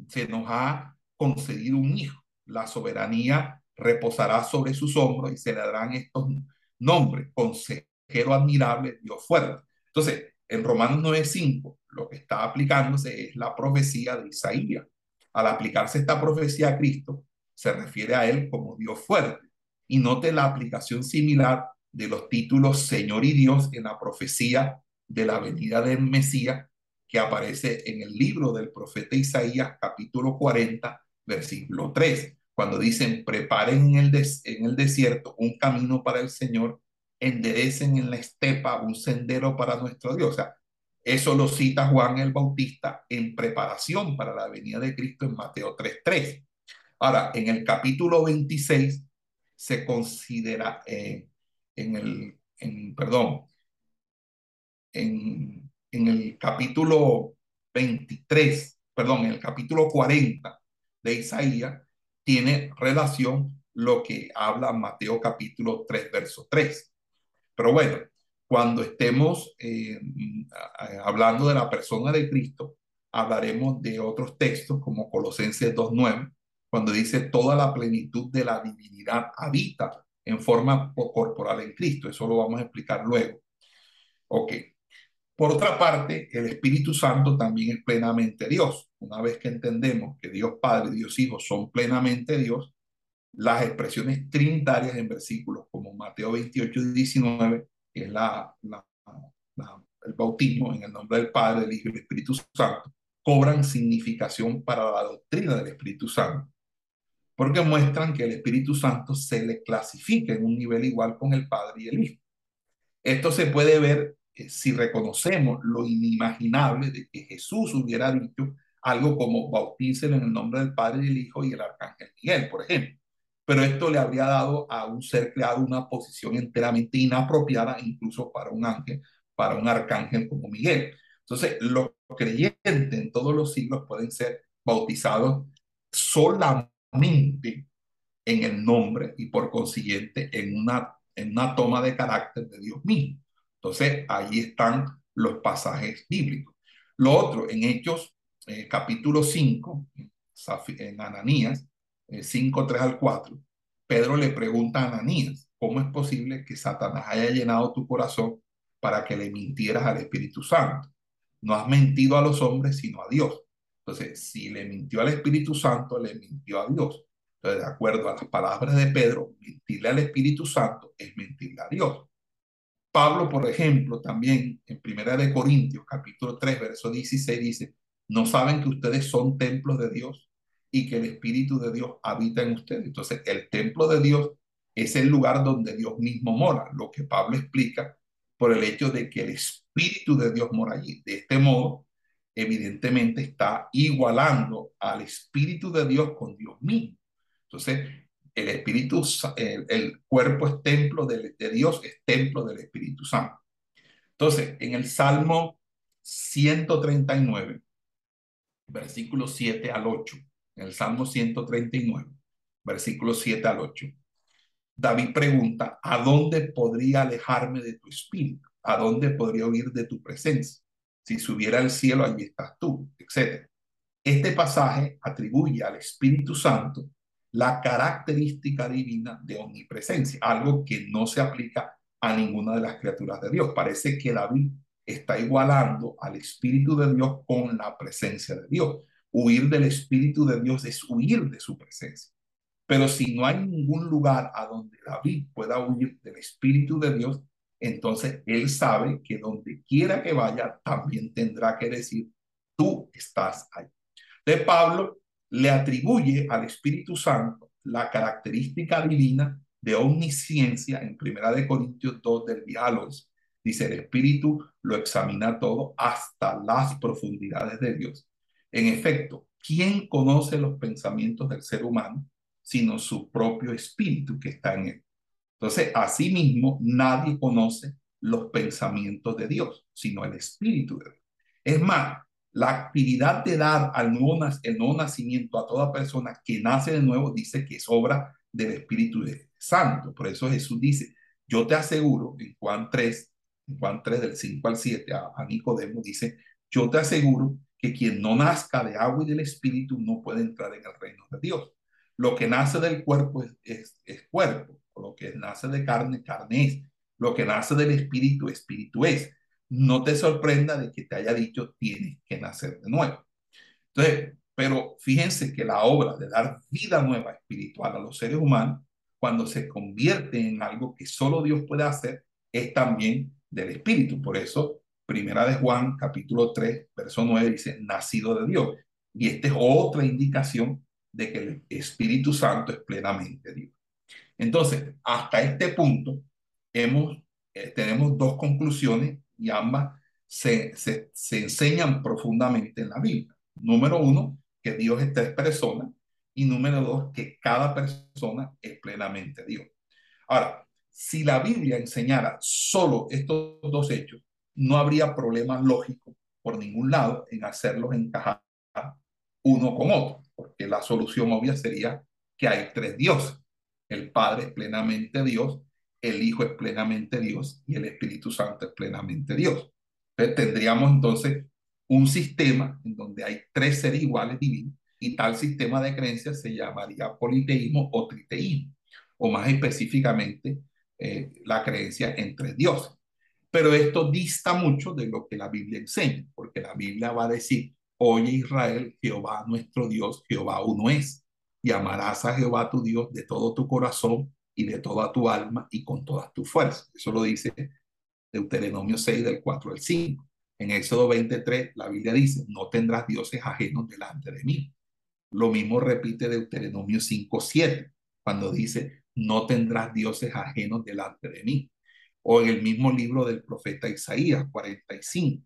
se nos ha concedido un hijo, la soberanía reposará sobre sus hombros y se le darán estos nombres, consejero admirable, Dios fuerte. Entonces, en Romanos 9:5, lo que está aplicándose es la profecía de Isaías. Al aplicarse esta profecía a Cristo, se refiere a él como Dios fuerte. Y note la aplicación similar de los títulos Señor y Dios en la profecía de la venida del Mesías que aparece en el libro del profeta Isaías capítulo 40 versículo 3 cuando dicen preparen en el, en el desierto un camino para el Señor enderecen en la estepa un sendero para nuestro Dios o sea eso lo cita Juan el Bautista en preparación para la venida de Cristo en Mateo 3.3 Ahora, en el capítulo 26 se considera, eh, en el, en, perdón, en, en el capítulo 23, perdón, en el capítulo 40 de Isaías, tiene relación lo que habla Mateo capítulo 3, verso 3. Pero bueno, cuando estemos eh, hablando de la persona de Cristo, hablaremos de otros textos como Colosenses 2.9, cuando dice toda la plenitud de la divinidad habita en forma corporal en Cristo. Eso lo vamos a explicar luego. Ok. Por otra parte, el Espíritu Santo también es plenamente Dios. Una vez que entendemos que Dios Padre y Dios Hijo son plenamente Dios, las expresiones trinitarias en versículos como Mateo 28 y 19, que es el bautismo en el nombre del Padre, del Hijo y del Espíritu Santo, cobran significación para la doctrina del Espíritu Santo porque muestran que el Espíritu Santo se le clasifica en un nivel igual con el Padre y el Hijo. Esto se puede ver eh, si reconocemos lo inimaginable de que Jesús hubiera dicho algo como bautícelo en el nombre del Padre y el Hijo y el Arcángel Miguel, por ejemplo. Pero esto le habría dado a un ser creado una posición enteramente inapropiada, incluso para un ángel, para un arcángel como Miguel. Entonces, los creyentes en todos los siglos pueden ser bautizados solamente en el nombre y por consiguiente en una, en una toma de carácter de Dios mismo. Entonces, ahí están los pasajes bíblicos. Lo otro, en Hechos eh, capítulo 5, en Ananías, 5, eh, 3 al 4, Pedro le pregunta a Ananías, ¿cómo es posible que Satanás haya llenado tu corazón para que le mintieras al Espíritu Santo? No has mentido a los hombres, sino a Dios. Entonces, si le mintió al Espíritu Santo, le mintió a Dios. Entonces, de acuerdo a las palabras de Pedro, mentirle al Espíritu Santo es mentirle a Dios. Pablo, por ejemplo, también en Primera de Corintios, capítulo 3, verso 16, dice, ¿no saben que ustedes son templos de Dios y que el Espíritu de Dios habita en ustedes? Entonces, el templo de Dios es el lugar donde Dios mismo mora, lo que Pablo explica por el hecho de que el Espíritu de Dios mora allí. De este modo, evidentemente está igualando al Espíritu de Dios con Dios mismo. Entonces, el Espíritu, el, cuerpo es templo de, de Dios, es templo del Espíritu Santo. Entonces, en el Salmo 139, versículos 7 al 8, en el Salmo 139, versículos 7 al 8, David pregunta, ¿a dónde podría alejarme de tu espíritu? ¿A dónde podría huir de tu presencia? Si subiera al cielo, allí estás tú, etc. Este pasaje atribuye al Espíritu Santo la característica divina de omnipresencia, algo que no se aplica a ninguna de las criaturas de Dios. Parece que David está igualando al Espíritu de Dios con la presencia de Dios. Huir del Espíritu de Dios es huir de su presencia. Pero si no hay ningún lugar a donde David pueda huir del Espíritu de Dios, entonces él sabe que donde quiera que vaya, también tendrá que decir, tú estás ahí. De Pablo le atribuye al Espíritu Santo la característica divina de omnisciencia en Primera de Corintios 2 del diálogo. Dice, el Espíritu lo examina todo hasta las profundidades de Dios. En efecto, ¿quién conoce los pensamientos del ser humano sino su propio espíritu que está en él? Entonces, asimismo, nadie conoce los pensamientos de Dios, sino el espíritu de Dios. Es más, la actividad de dar al nuevo, el nuevo nacimiento a toda persona que nace de nuevo dice que es obra del Espíritu Santo. Por eso Jesús dice, yo te aseguro, en Juan 3, en Juan 3 del 5 al 7, a, a Nicodemo dice, yo te aseguro que quien no nazca de agua y del Espíritu no puede entrar en el reino de Dios. Lo que nace del cuerpo es, es, es cuerpo, lo que nace de carne, carne es. Lo que nace del Espíritu, Espíritu es no te sorprenda de que te haya dicho tienes que nacer de nuevo. Entonces, pero fíjense que la obra de dar vida nueva espiritual a los seres humanos, cuando se convierte en algo que solo Dios puede hacer, es también del Espíritu. Por eso, primera de Juan, capítulo 3, verso 9, dice, nacido de Dios. Y esta es otra indicación de que el Espíritu Santo es plenamente Dios. Entonces, hasta este punto, hemos, eh, tenemos dos conclusiones y ambas se, se, se enseñan profundamente en la Biblia. Número uno, que Dios es tres personas y número dos, que cada persona es plenamente Dios. Ahora, si la Biblia enseñara solo estos dos hechos, no habría problema lógico por ningún lado en hacerlos encajar uno con otro, porque la solución obvia sería que hay tres dioses. El Padre es plenamente Dios, el Hijo es plenamente Dios y el Espíritu Santo es plenamente Dios. Entonces tendríamos entonces un sistema en donde hay tres seres iguales divinos y tal sistema de creencias se llamaría politeísmo o triteísmo, o más específicamente eh, la creencia entre dioses. Pero esto dista mucho de lo que la Biblia enseña, porque la Biblia va a decir, oye Israel, Jehová nuestro Dios, Jehová uno es, y amarás a Jehová tu Dios de todo tu corazón y de toda tu alma y con todas tus fuerzas. Eso lo dice Deuteronomio 6 del 4 al 5. En Éxodo 23 la Biblia dice, no tendrás dioses ajenos delante de mí. Lo mismo repite Deuteronomio 5, 7, cuando dice, no tendrás dioses ajenos delante de mí. O en el mismo libro del profeta Isaías 45,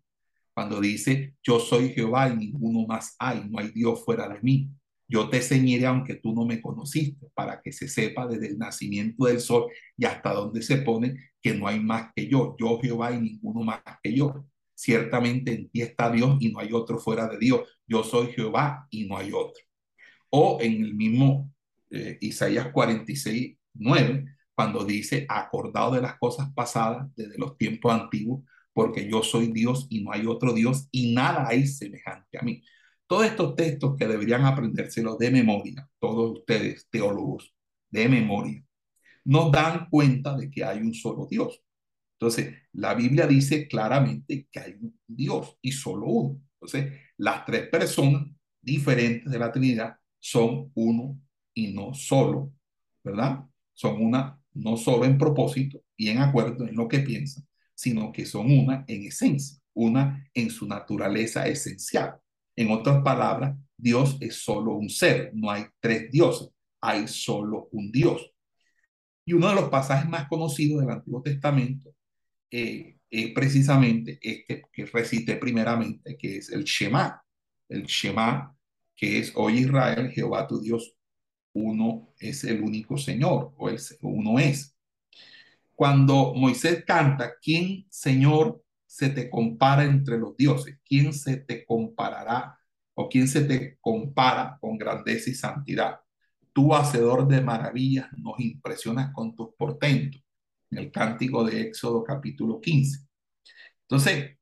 cuando dice, yo soy Jehová y ninguno más hay, no hay Dios fuera de mí. Yo te enseñaré aunque tú no me conociste, para que se sepa desde el nacimiento del sol y hasta donde se pone que no hay más que yo. Yo Jehová y ninguno más que yo. Ciertamente en ti está Dios y no hay otro fuera de Dios. Yo soy Jehová y no hay otro. O en el mismo eh, Isaías 46, 9, cuando dice, acordado de las cosas pasadas desde los tiempos antiguos, porque yo soy Dios y no hay otro Dios y nada hay semejante a mí. Todos estos textos que deberían aprendérselos de memoria, todos ustedes teólogos, de memoria, nos dan cuenta de que hay un solo Dios. Entonces, la Biblia dice claramente que hay un Dios y solo uno. Entonces, las tres personas diferentes de la Trinidad son uno y no solo, ¿verdad? Son una no solo en propósito y en acuerdo en lo que piensan, sino que son una en esencia, una en su naturaleza esencial. En otras palabras, Dios es solo un ser, no hay tres dioses, hay solo un Dios. Y uno de los pasajes más conocidos del Antiguo Testamento eh, es precisamente este que recité primeramente, que es el Shema. El Shema, que es, oye Israel, Jehová tu Dios, uno es el único Señor, o el, uno es. Cuando Moisés canta, ¿quién, Señor, se te compara entre los dioses? ¿Quién se te comparará o quién se te compara con grandeza y santidad? Tú, hacedor de maravillas, nos impresionas con tus portentos. En el cántico de Éxodo capítulo 15. Entonces,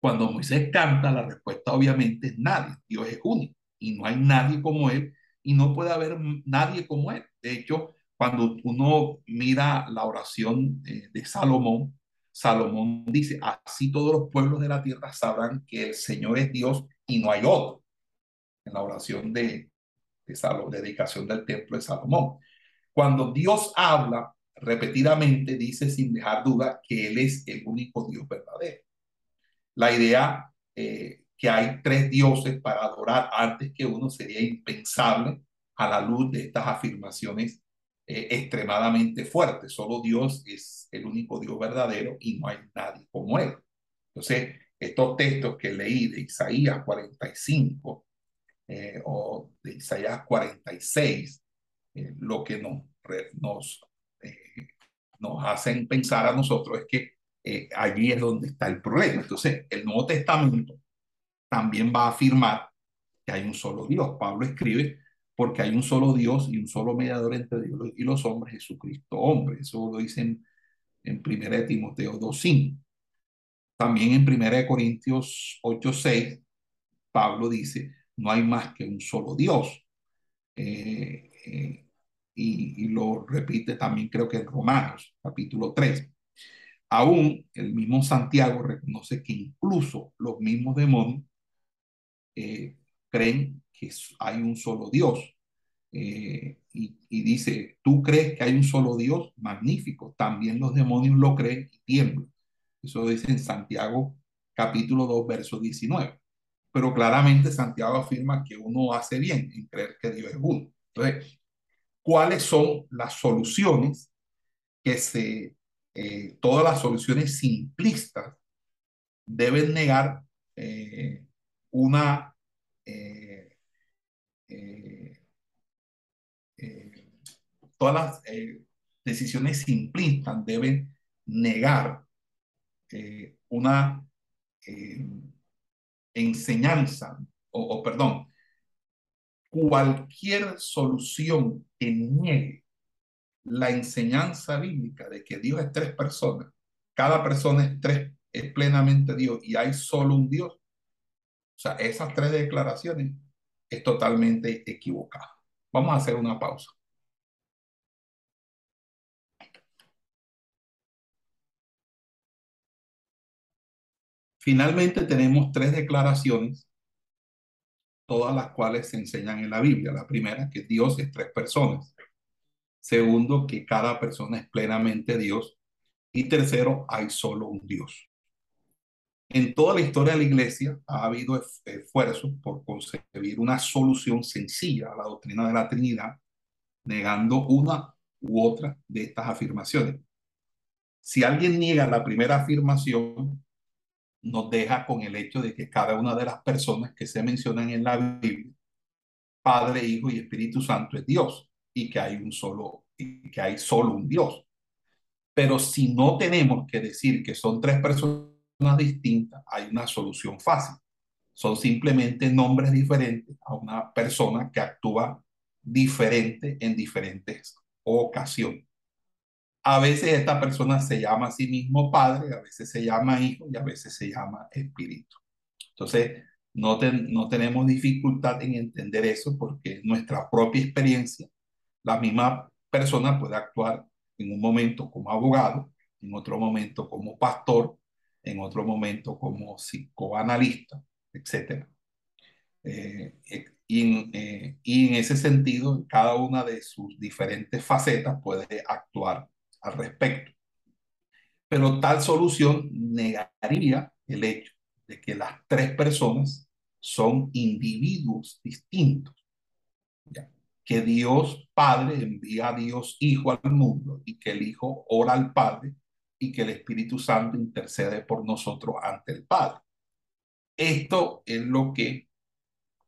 cuando Moisés canta, la respuesta obviamente es nadie. Dios es único y no hay nadie como él y no puede haber nadie como él. De hecho, cuando uno mira la oración de Salomón, Salomón dice, así todos los pueblos de la tierra sabrán que el Señor es Dios y no hay otro. En la oración de, de Salomón, dedicación del templo de Salomón. Cuando Dios habla repetidamente, dice sin dejar duda que Él es el único Dios verdadero. La idea eh, que hay tres dioses para adorar antes que uno sería impensable a la luz de estas afirmaciones eh, extremadamente fuertes. Solo Dios es el único Dios verdadero y no hay nadie como Él. Entonces, estos textos que leí de Isaías 45 eh, o de Isaías 46, eh, lo que nos, nos, nos hacen pensar a nosotros es que allí es donde está el problema. Entonces, el Nuevo Testamento también va a afirmar que hay un solo Dios. Pablo escribe, porque hay un solo Dios y un solo mediador entre Dios y los hombres, Jesucristo hombre. Eso lo dicen en 1 de Timoteo 2.5. También en 1 de Corintios 8.6, Pablo dice, no hay más que un solo Dios. Eh, eh, y, y, lo repite también creo que en Romanos, capítulo 3. Aún el mismo Santiago reconoce que incluso los mismos demonios eh, creen que hay un solo Dios. Eh, y, dice, tú crees que hay un solo Dios, magnífico. También los demonios lo creen y tiemblan. Eso dice en Santiago capítulo 2, verso 19. Pero claramente Santiago afirma que uno hace bien en creer que Dios es uno. Entonces, ¿cuáles son las soluciones que se, eh, todas las soluciones simplistas deben negar una eh, eh, eh, todas las decisiones simplistas deben negar una enseñanza, o, perdón, cualquier solución que niegue la enseñanza bíblica de que Dios es tres personas, cada persona es tres, es plenamente Dios y hay solo un Dios, o sea, esas tres declaraciones es totalmente equivocada. Vamos a hacer una pausa. Finalmente tenemos tres declaraciones, todas las cuales se enseñan en la Biblia. La primera, que Dios es tres personas. Segundo, que cada persona es plenamente Dios. Y tercero, hay solo un Dios. En toda la historia de la iglesia ha habido esfuerzos por concebir una solución sencilla a la doctrina de la Trinidad, negando una u otra de estas afirmaciones. Si alguien niega la primera afirmación, nos deja con el hecho de que cada una de las personas que se mencionan en la Biblia, Padre, Hijo y Espíritu Santo es Dios y que hay un solo que hay solo un Dios. Pero si no tenemos que decir que son tres personas distintas, hay una solución fácil. Son simplemente nombres diferentes a una persona que actúa diferente en diferentes ocasiones. A veces esta persona se llama a sí mismo padre, a veces se llama hijo y a veces se llama espíritu. Entonces, no, no tenemos dificultad en entender eso porque nuestra propia experiencia, la misma persona puede actuar en un momento como abogado, en otro momento como pastor, en otro momento como psicoanalista, etc. Eh, eh, y, eh, y, en ese sentido, cada una de sus diferentes facetas puede actuar al respecto. Pero tal solución negaría el hecho de que las tres personas son individuos distintos. Que Dios Padre envía a Dios Hijo al mundo y que el Hijo ora al Padre y que el Espíritu Santo intercede por nosotros ante el Padre. Esto es lo que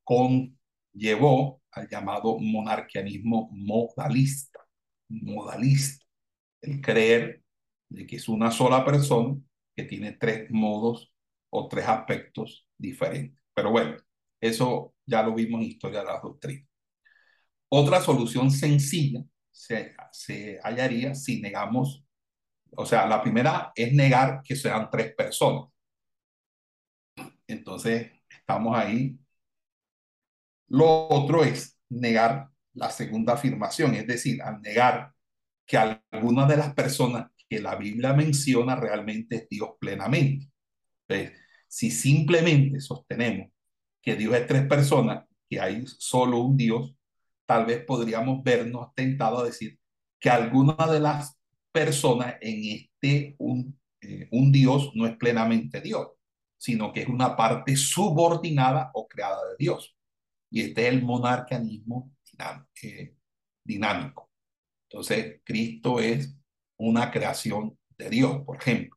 conllevó al llamado monarquianismo modalista, modalista, el creer de que es una sola persona que tiene tres modos o tres aspectos diferentes. Pero bueno, eso ya lo vimos en Historia de las Doctrinas. Otra solución sencilla se, se hallaría si negamos, o sea, la primera es negar que sean tres personas. Entonces, estamos ahí. Lo otro es negar la segunda afirmación, es decir, al negar que alguna de las personas que la Biblia menciona realmente es Dios plenamente. Entonces, si simplemente sostenemos que Dios es tres personas, que hay solo un Dios, tal vez podríamos vernos tentados a decir que alguna de las personas en este un, eh, un Dios no es plenamente Dios, sino que es una parte subordinada o creada de Dios. Y este es el monarcanismo eh, dinámico. Entonces, Cristo es una creación de Dios, por ejemplo.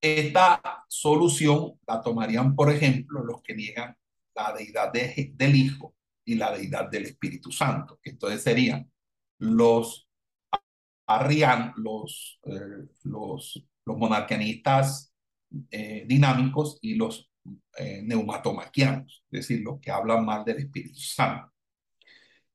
Esta solución la tomarían, por ejemplo, los que niegan la deidad del Hijo y la deidad del Espíritu Santo, entonces serían los eh, los, los monarquianistas eh, dinámicos y los eh, neumatomaquianos, es decir, los que hablan mal del Espíritu Santo.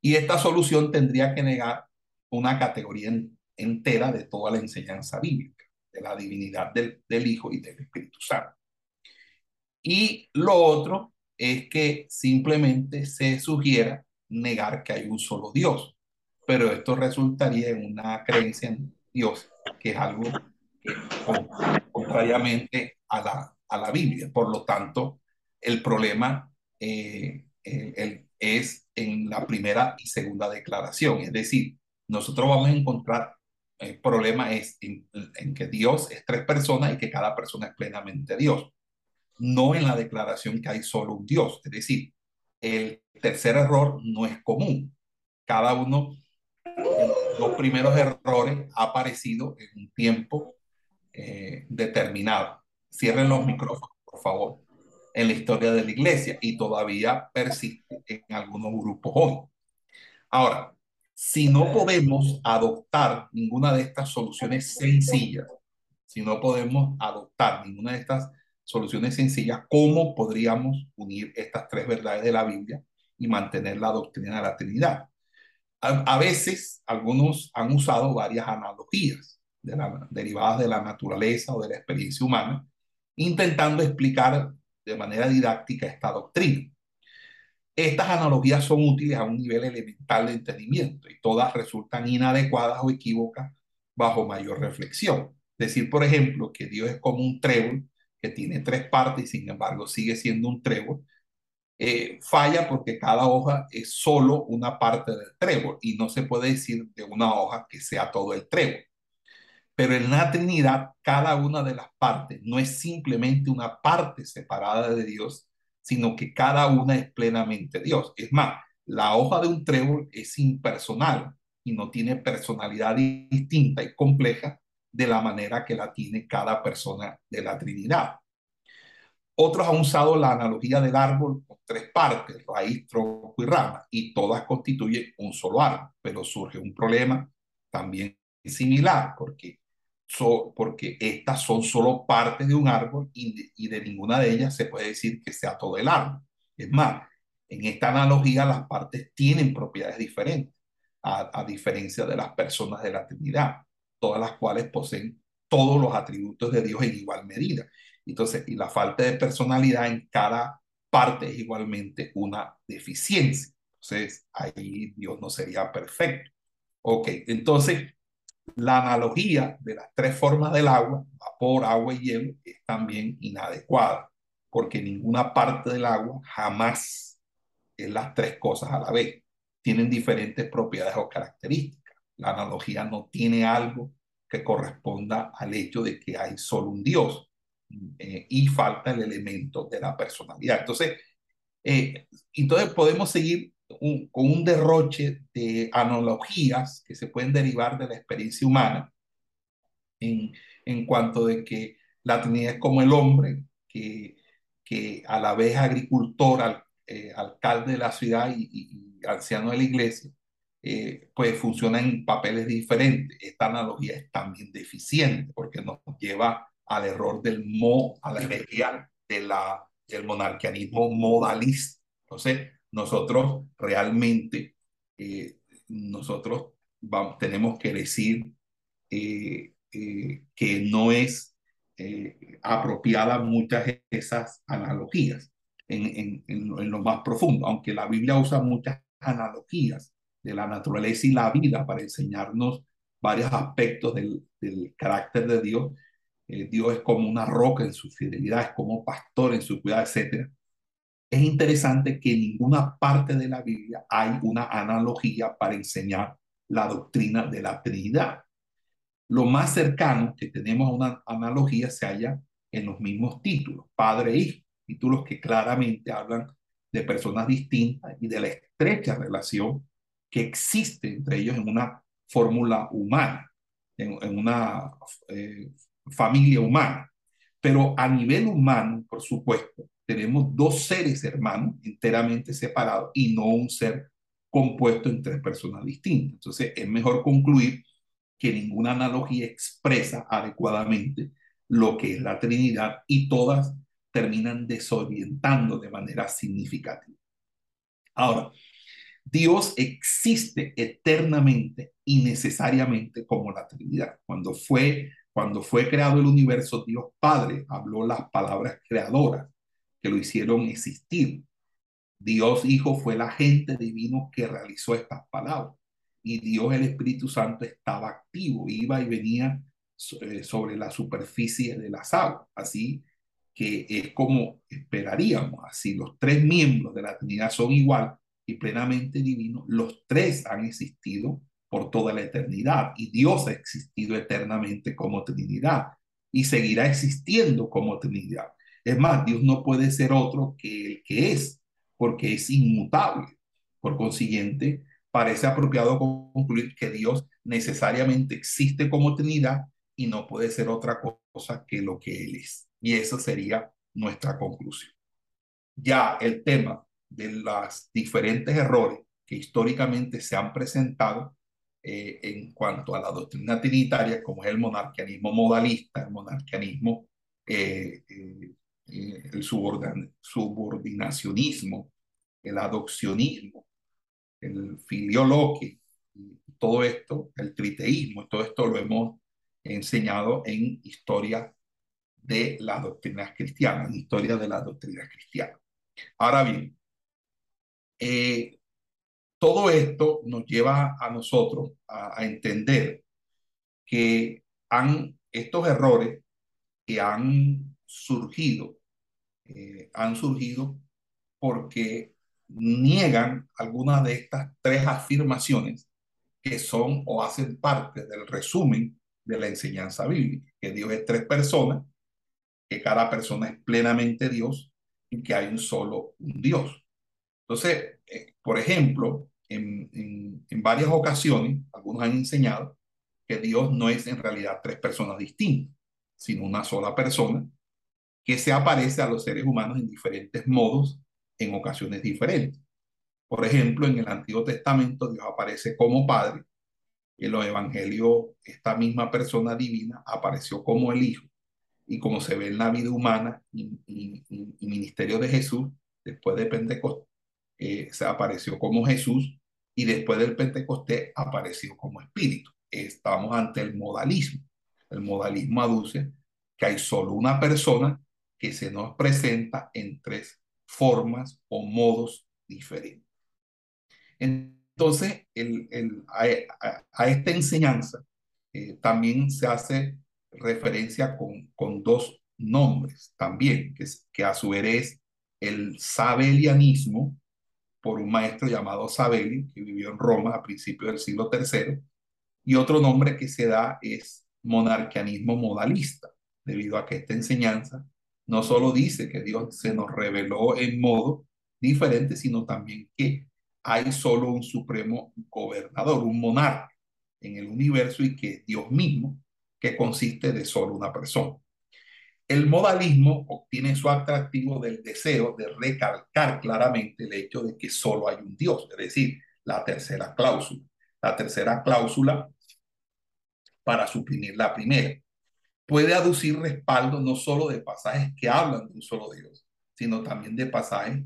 Y esta solución tendría que negar una categoría entera de toda la enseñanza bíblica, de la divinidad del, del Hijo y del Espíritu Santo. Y lo otro es que simplemente se sugiera negar que hay un solo Dios, pero esto resultaría en una creencia en Dios, que es algo que contrariamente a la, a la Biblia. Por lo tanto, el problema eh, eh, es en la primera y segunda declaración, es decir, nosotros vamos a encontrar el problema es en, en, que Dios es tres personas y que cada persona es plenamente Dios no en la declaración que hay solo un Dios. Es decir, el tercer error no es común. Cada uno los primeros errores ha aparecido en un tiempo eh, determinado. Cierren los micrófonos, por favor, en la historia de la iglesia y todavía persiste en algunos grupos hoy. Ahora, si no podemos adoptar ninguna de estas soluciones sencillas, si no podemos adoptar ninguna de estas soluciones sencillas, cómo podríamos unir estas tres verdades de la Biblia y mantener la doctrina de la Trinidad. A, veces algunos han usado varias analogías de derivadas de la naturaleza o de la experiencia humana, intentando explicar de manera didáctica esta doctrina. Estas analogías son útiles a un nivel elemental de entendimiento y todas resultan inadecuadas o equívocas bajo mayor reflexión. Decir, por ejemplo, que Dios es como un trébol que tiene tres partes y sin embargo sigue siendo un trébol, eh, falla porque cada hoja es solo una parte del trébol y no se puede decir de una hoja que sea todo el trébol. Pero en la Trinidad, cada una de las partes no es simplemente una parte separada de Dios, sino que cada una es plenamente Dios. Es más, la hoja de un trébol es impersonal y no tiene personalidad distinta y compleja de la manera que la tiene cada persona de la Trinidad. Otros han usado la analogía del árbol con tres partes, raíz, tronco y rama, y todas constituyen un solo árbol, pero surge un problema también similar, porque, porque estas son solo partes de un árbol y y de ninguna de ellas se puede decir que sea todo el árbol. Es más, en esta analogía las partes tienen propiedades diferentes, a, a diferencia de las personas de la Trinidad todas las cuales poseen todos los atributos de Dios en igual medida. Entonces, y la falta de personalidad en cada parte es igualmente una deficiencia. Entonces, ahí Dios no sería perfecto. Ok, entonces, la analogía de las tres formas del agua, vapor, agua y hielo, es también inadecuada, porque ninguna parte del agua jamás es las tres cosas a la vez. Tienen diferentes propiedades o características la analogía no tiene algo que corresponda al hecho de que hay solo un Dios eh, y falta el elemento de la personalidad. Entonces, eh, entonces podemos seguir con un derroche de analogías que se pueden derivar de la experiencia humana en, en cuanto de que la Trinidad es como el hombre, que, que a la vez agricultor, al, eh, alcalde de la ciudad y, anciano de la iglesia, eh, pues funcionan en papeles diferentes. Esta analogía es también deficiente porque nos lleva al error del mo, a la herejía de la, del monarquianismo modalista. Entonces, nosotros realmente, eh, nosotros vamos, tenemos que decir eh, eh, que no es apropiada muchas de esas analogías en, en, en, lo más profundo, aunque la Biblia usa muchas analogías de la naturaleza y la vida para enseñarnos varios aspectos del, del carácter de Dios. Dios es como una roca en su fidelidad, es como pastor en su cuidado, etc es interesante que en ninguna parte de la Biblia hay una analogía para enseñar la doctrina de la Trinidad. Lo más cercano que tenemos a una analogía se halla en los mismos títulos, Padre e Hijo, títulos que claramente hablan de personas distintas y de la estrecha relación que existe entre ellos en una fórmula humana, en, una eh, familia humana. Pero a nivel humano, por supuesto, tenemos dos seres hermanos enteramente separados y no un ser compuesto en tres personas distintas. Entonces es mejor concluir que ninguna analogía expresa adecuadamente lo que es la Trinidad y todas terminan desorientando de manera significativa. Ahora, Dios existe eternamente y necesariamente como la Trinidad. Cuando fue, cuando fue creado el universo, Dios Padre habló las palabras creadoras que lo hicieron existir. Dios Hijo fue el agente divino que realizó estas palabras. Y Dios el Espíritu Santo estaba activo, iba y venía eh, sobre la superficie de las aguas. Así que es como esperaríamos. Así los tres miembros de la Trinidad son igual y plenamente divinos. Los tres han existido por toda la eternidad y Dios ha existido eternamente como Trinidad y seguirá existiendo como Trinidad. Es más, Dios no puede ser otro que el que es, porque es inmutable. Por consiguiente, parece apropiado concluir que Dios necesariamente existe como Trinidad y no puede ser otra cosa que lo que Él es. Y esa sería nuestra conclusión. Ya el tema de los diferentes errores que históricamente se han presentado eh, en cuanto a la doctrina trinitaria, como es el monarquianismo modalista, el monarquianismo eh, eh, eh, el subordinacionismo, el adopcionismo, el filioloque, todo esto, el triteísmo, todo esto lo hemos enseñado en historia de las doctrinas cristianas, en historia de las doctrinas cristianas. Ahora bien, eh, todo esto nos lleva a nosotros a, entender que han, estos errores que han surgido eh, han surgido porque niegan algunas de estas tres afirmaciones que son o hacen parte del resumen de la enseñanza bíblica, que Dios es tres personas, que cada persona es plenamente Dios y que hay un solo Dios. Entonces, eh, por ejemplo, en, en, varias ocasiones, algunos han enseñado que Dios no es en realidad tres personas distintas, sino una sola persona que se aparece a los seres humanos en diferentes modos en ocasiones diferentes. Por ejemplo, en el Antiguo Testamento Dios aparece como Padre, en los Evangelios esta misma persona divina apareció como el Hijo, y como se ve en la vida humana y, ministerio de Jesús, después de Pentecostés, eh, se apareció como Jesús, y después del Pentecostés apareció como Espíritu. Estamos ante el modalismo. El modalismo aduce que hay solo una persona que se nos presenta en tres formas o modos diferentes. Entonces, el, el, a, esta enseñanza eh, también se hace referencia con, con dos nombres también, que, que a su vez es el sabelianismo, por un maestro llamado Sabelli, que vivió en Roma a principios del siglo III, y otro nombre que se da es monarquianismo modalista, debido a que esta enseñanza no solo dice que Dios se nos reveló en modo diferente, sino también que hay solo un supremo gobernador, un monarca en el universo y que Dios mismo, que consiste de solo una persona. El modalismo obtiene su atractivo del deseo de recalcar claramente el hecho de que solo hay un Dios, es decir, la tercera cláusula. La tercera cláusula para suprimir la primera. Puede aducir respaldo no solo de pasajes que hablan de un solo Dios, sino también de pasajes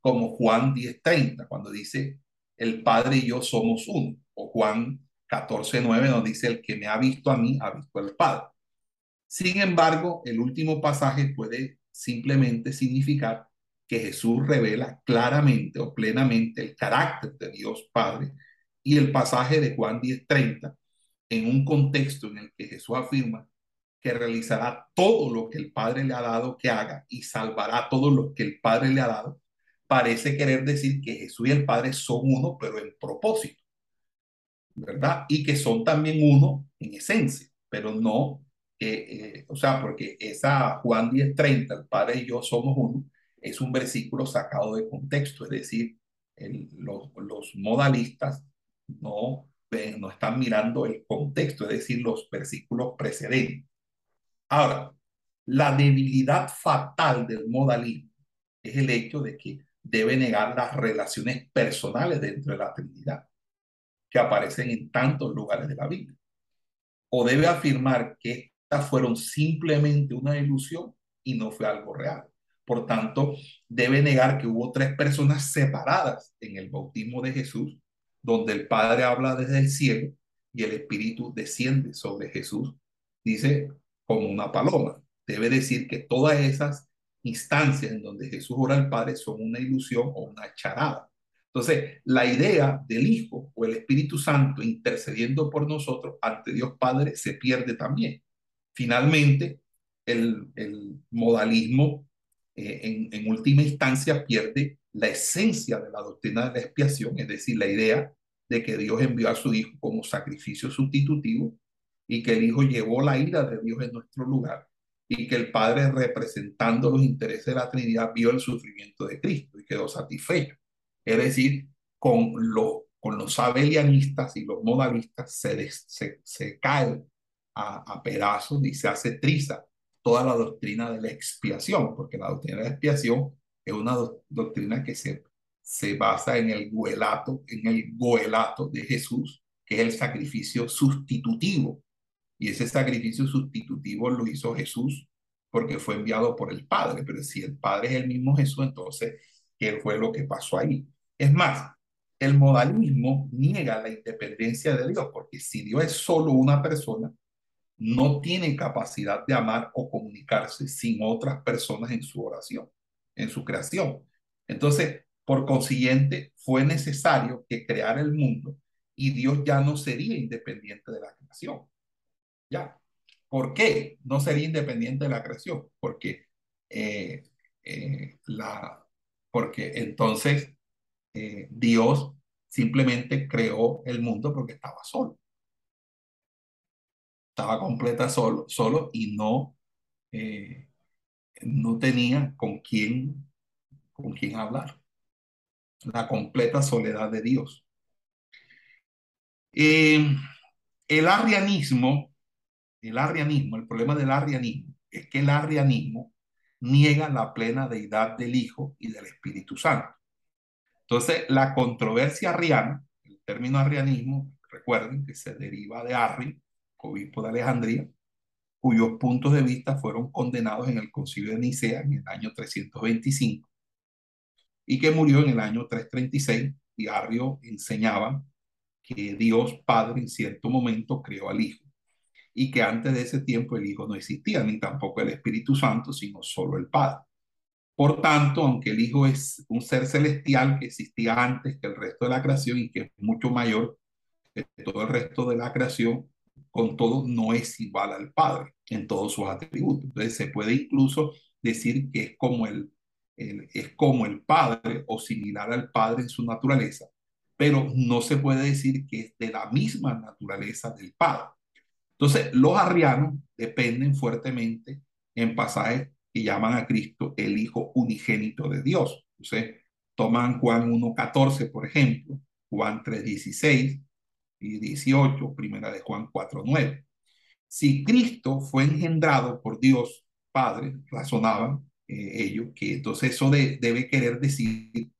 como Juan 10:30, cuando dice, el Padre y yo somos uno, o Juan 14:9 nos dice, el que me ha visto a mí, ha visto al Padre. Sin embargo, el último pasaje puede simplemente significar que Jesús revela claramente o plenamente el carácter de Dios Padre y el pasaje de Juan 10:30 en un contexto en el que Jesús afirma que realizará todo lo que el Padre le ha dado que haga y salvará todo lo que el Padre le ha dado, parece querer decir que Jesús y el Padre son uno, pero en propósito, ¿verdad? Y que son también uno en esencia, pero no, eh, o sea, porque esa Juan 10:30, el Padre y yo somos uno, es un versículo sacado de contexto, es decir, los, los modalistas no, no están mirando el contexto, es decir, los versículos precedentes. Ahora, la debilidad fatal del modalismo es el hecho de que debe negar las relaciones personales dentro de la Trinidad, que aparecen en tantos lugares de la Biblia. O debe afirmar que fueron simplemente una ilusión y no fue algo real. Por tanto, debe negar que hubo tres personas separadas en el bautismo de Jesús, donde el Padre habla desde el cielo y el Espíritu desciende sobre Jesús. Dice, como una paloma. Debe decir que todas esas instancias en donde Jesús ora al Padre son una ilusión o una charada. Entonces, la idea del Hijo o el Espíritu Santo intercediendo por nosotros ante Dios Padre se pierde también. Finalmente, el, modalismo eh, en, última instancia pierde la esencia de la doctrina de la expiación, es decir, la idea de que Dios envió a su Hijo como sacrificio sustitutivo y que el Hijo llevó la ira de Dios en nuestro lugar y que el Padre representando los intereses de la Trinidad vio el sufrimiento de Cristo y quedó satisfecho. Es decir, con, lo, con los abelianistas y los modalistas se cae a, a, pedazos y se hace triza toda la doctrina de la expiación, porque la doctrina de la expiación es una do, doctrina que se, se basa en el goelato, en el goelato de Jesús, que es el sacrificio sustitutivo y ese sacrificio sustitutivo lo hizo Jesús porque fue enviado por el Padre. Pero si el Padre es el mismo Jesús, entonces, ¿qué fue lo que pasó ahí? Es más, el modalismo niega la independencia de Dios, porque si Dios es solo una persona, no tiene capacidad de amar o comunicarse sin otras personas en su oración, en su creación. Entonces, por consiguiente, fue necesario que creara el mundo y Dios ya no sería independiente de la creación. ¿Ya? ¿Por qué no sería independiente de la creación? Porque, eh, eh, la, porque entonces eh, Dios simplemente creó el mundo porque estaba solo. Estaba completa solo, solo y no, no tenía con quién, con quién hablar. La completa soledad de Dios. el arrianismo el arrianismo, el problema del arrianismo es que el arrianismo niega la plena deidad del Hijo y del Espíritu Santo. Entonces, la controversia arriana, el término arrianismo, recuerden que se deriva de Arri, obispo de Alejandría, cuyos puntos de vista fueron condenados en el concilio de Nicea en el año 325 y que murió en el año 336 y Arrio enseñaba que Dios Padre en cierto momento creó al Hijo y que antes de ese tiempo el Hijo no existía, ni tampoco el Espíritu Santo, sino solo el Padre. Por tanto, aunque el Hijo es un ser celestial que existía antes que el resto de la creación y que es mucho mayor que todo el resto de la creación, con todo no es igual al Padre en todos sus atributos. Entonces se puede incluso decir que es como el, es como el Padre o similar al Padre en su naturaleza, pero no se puede decir que es de la misma naturaleza del Padre. Entonces, los arrianos dependen fuertemente en pasajes que llaman a Cristo el Hijo unigénito de Dios. Entonces, toman Juan 1.14, por ejemplo, Juan 3.16 y 18, primera de Juan 4.9. Si Cristo fue engendrado por Dios Padre, razonaban eh, ellos, que entonces eso debe querer decir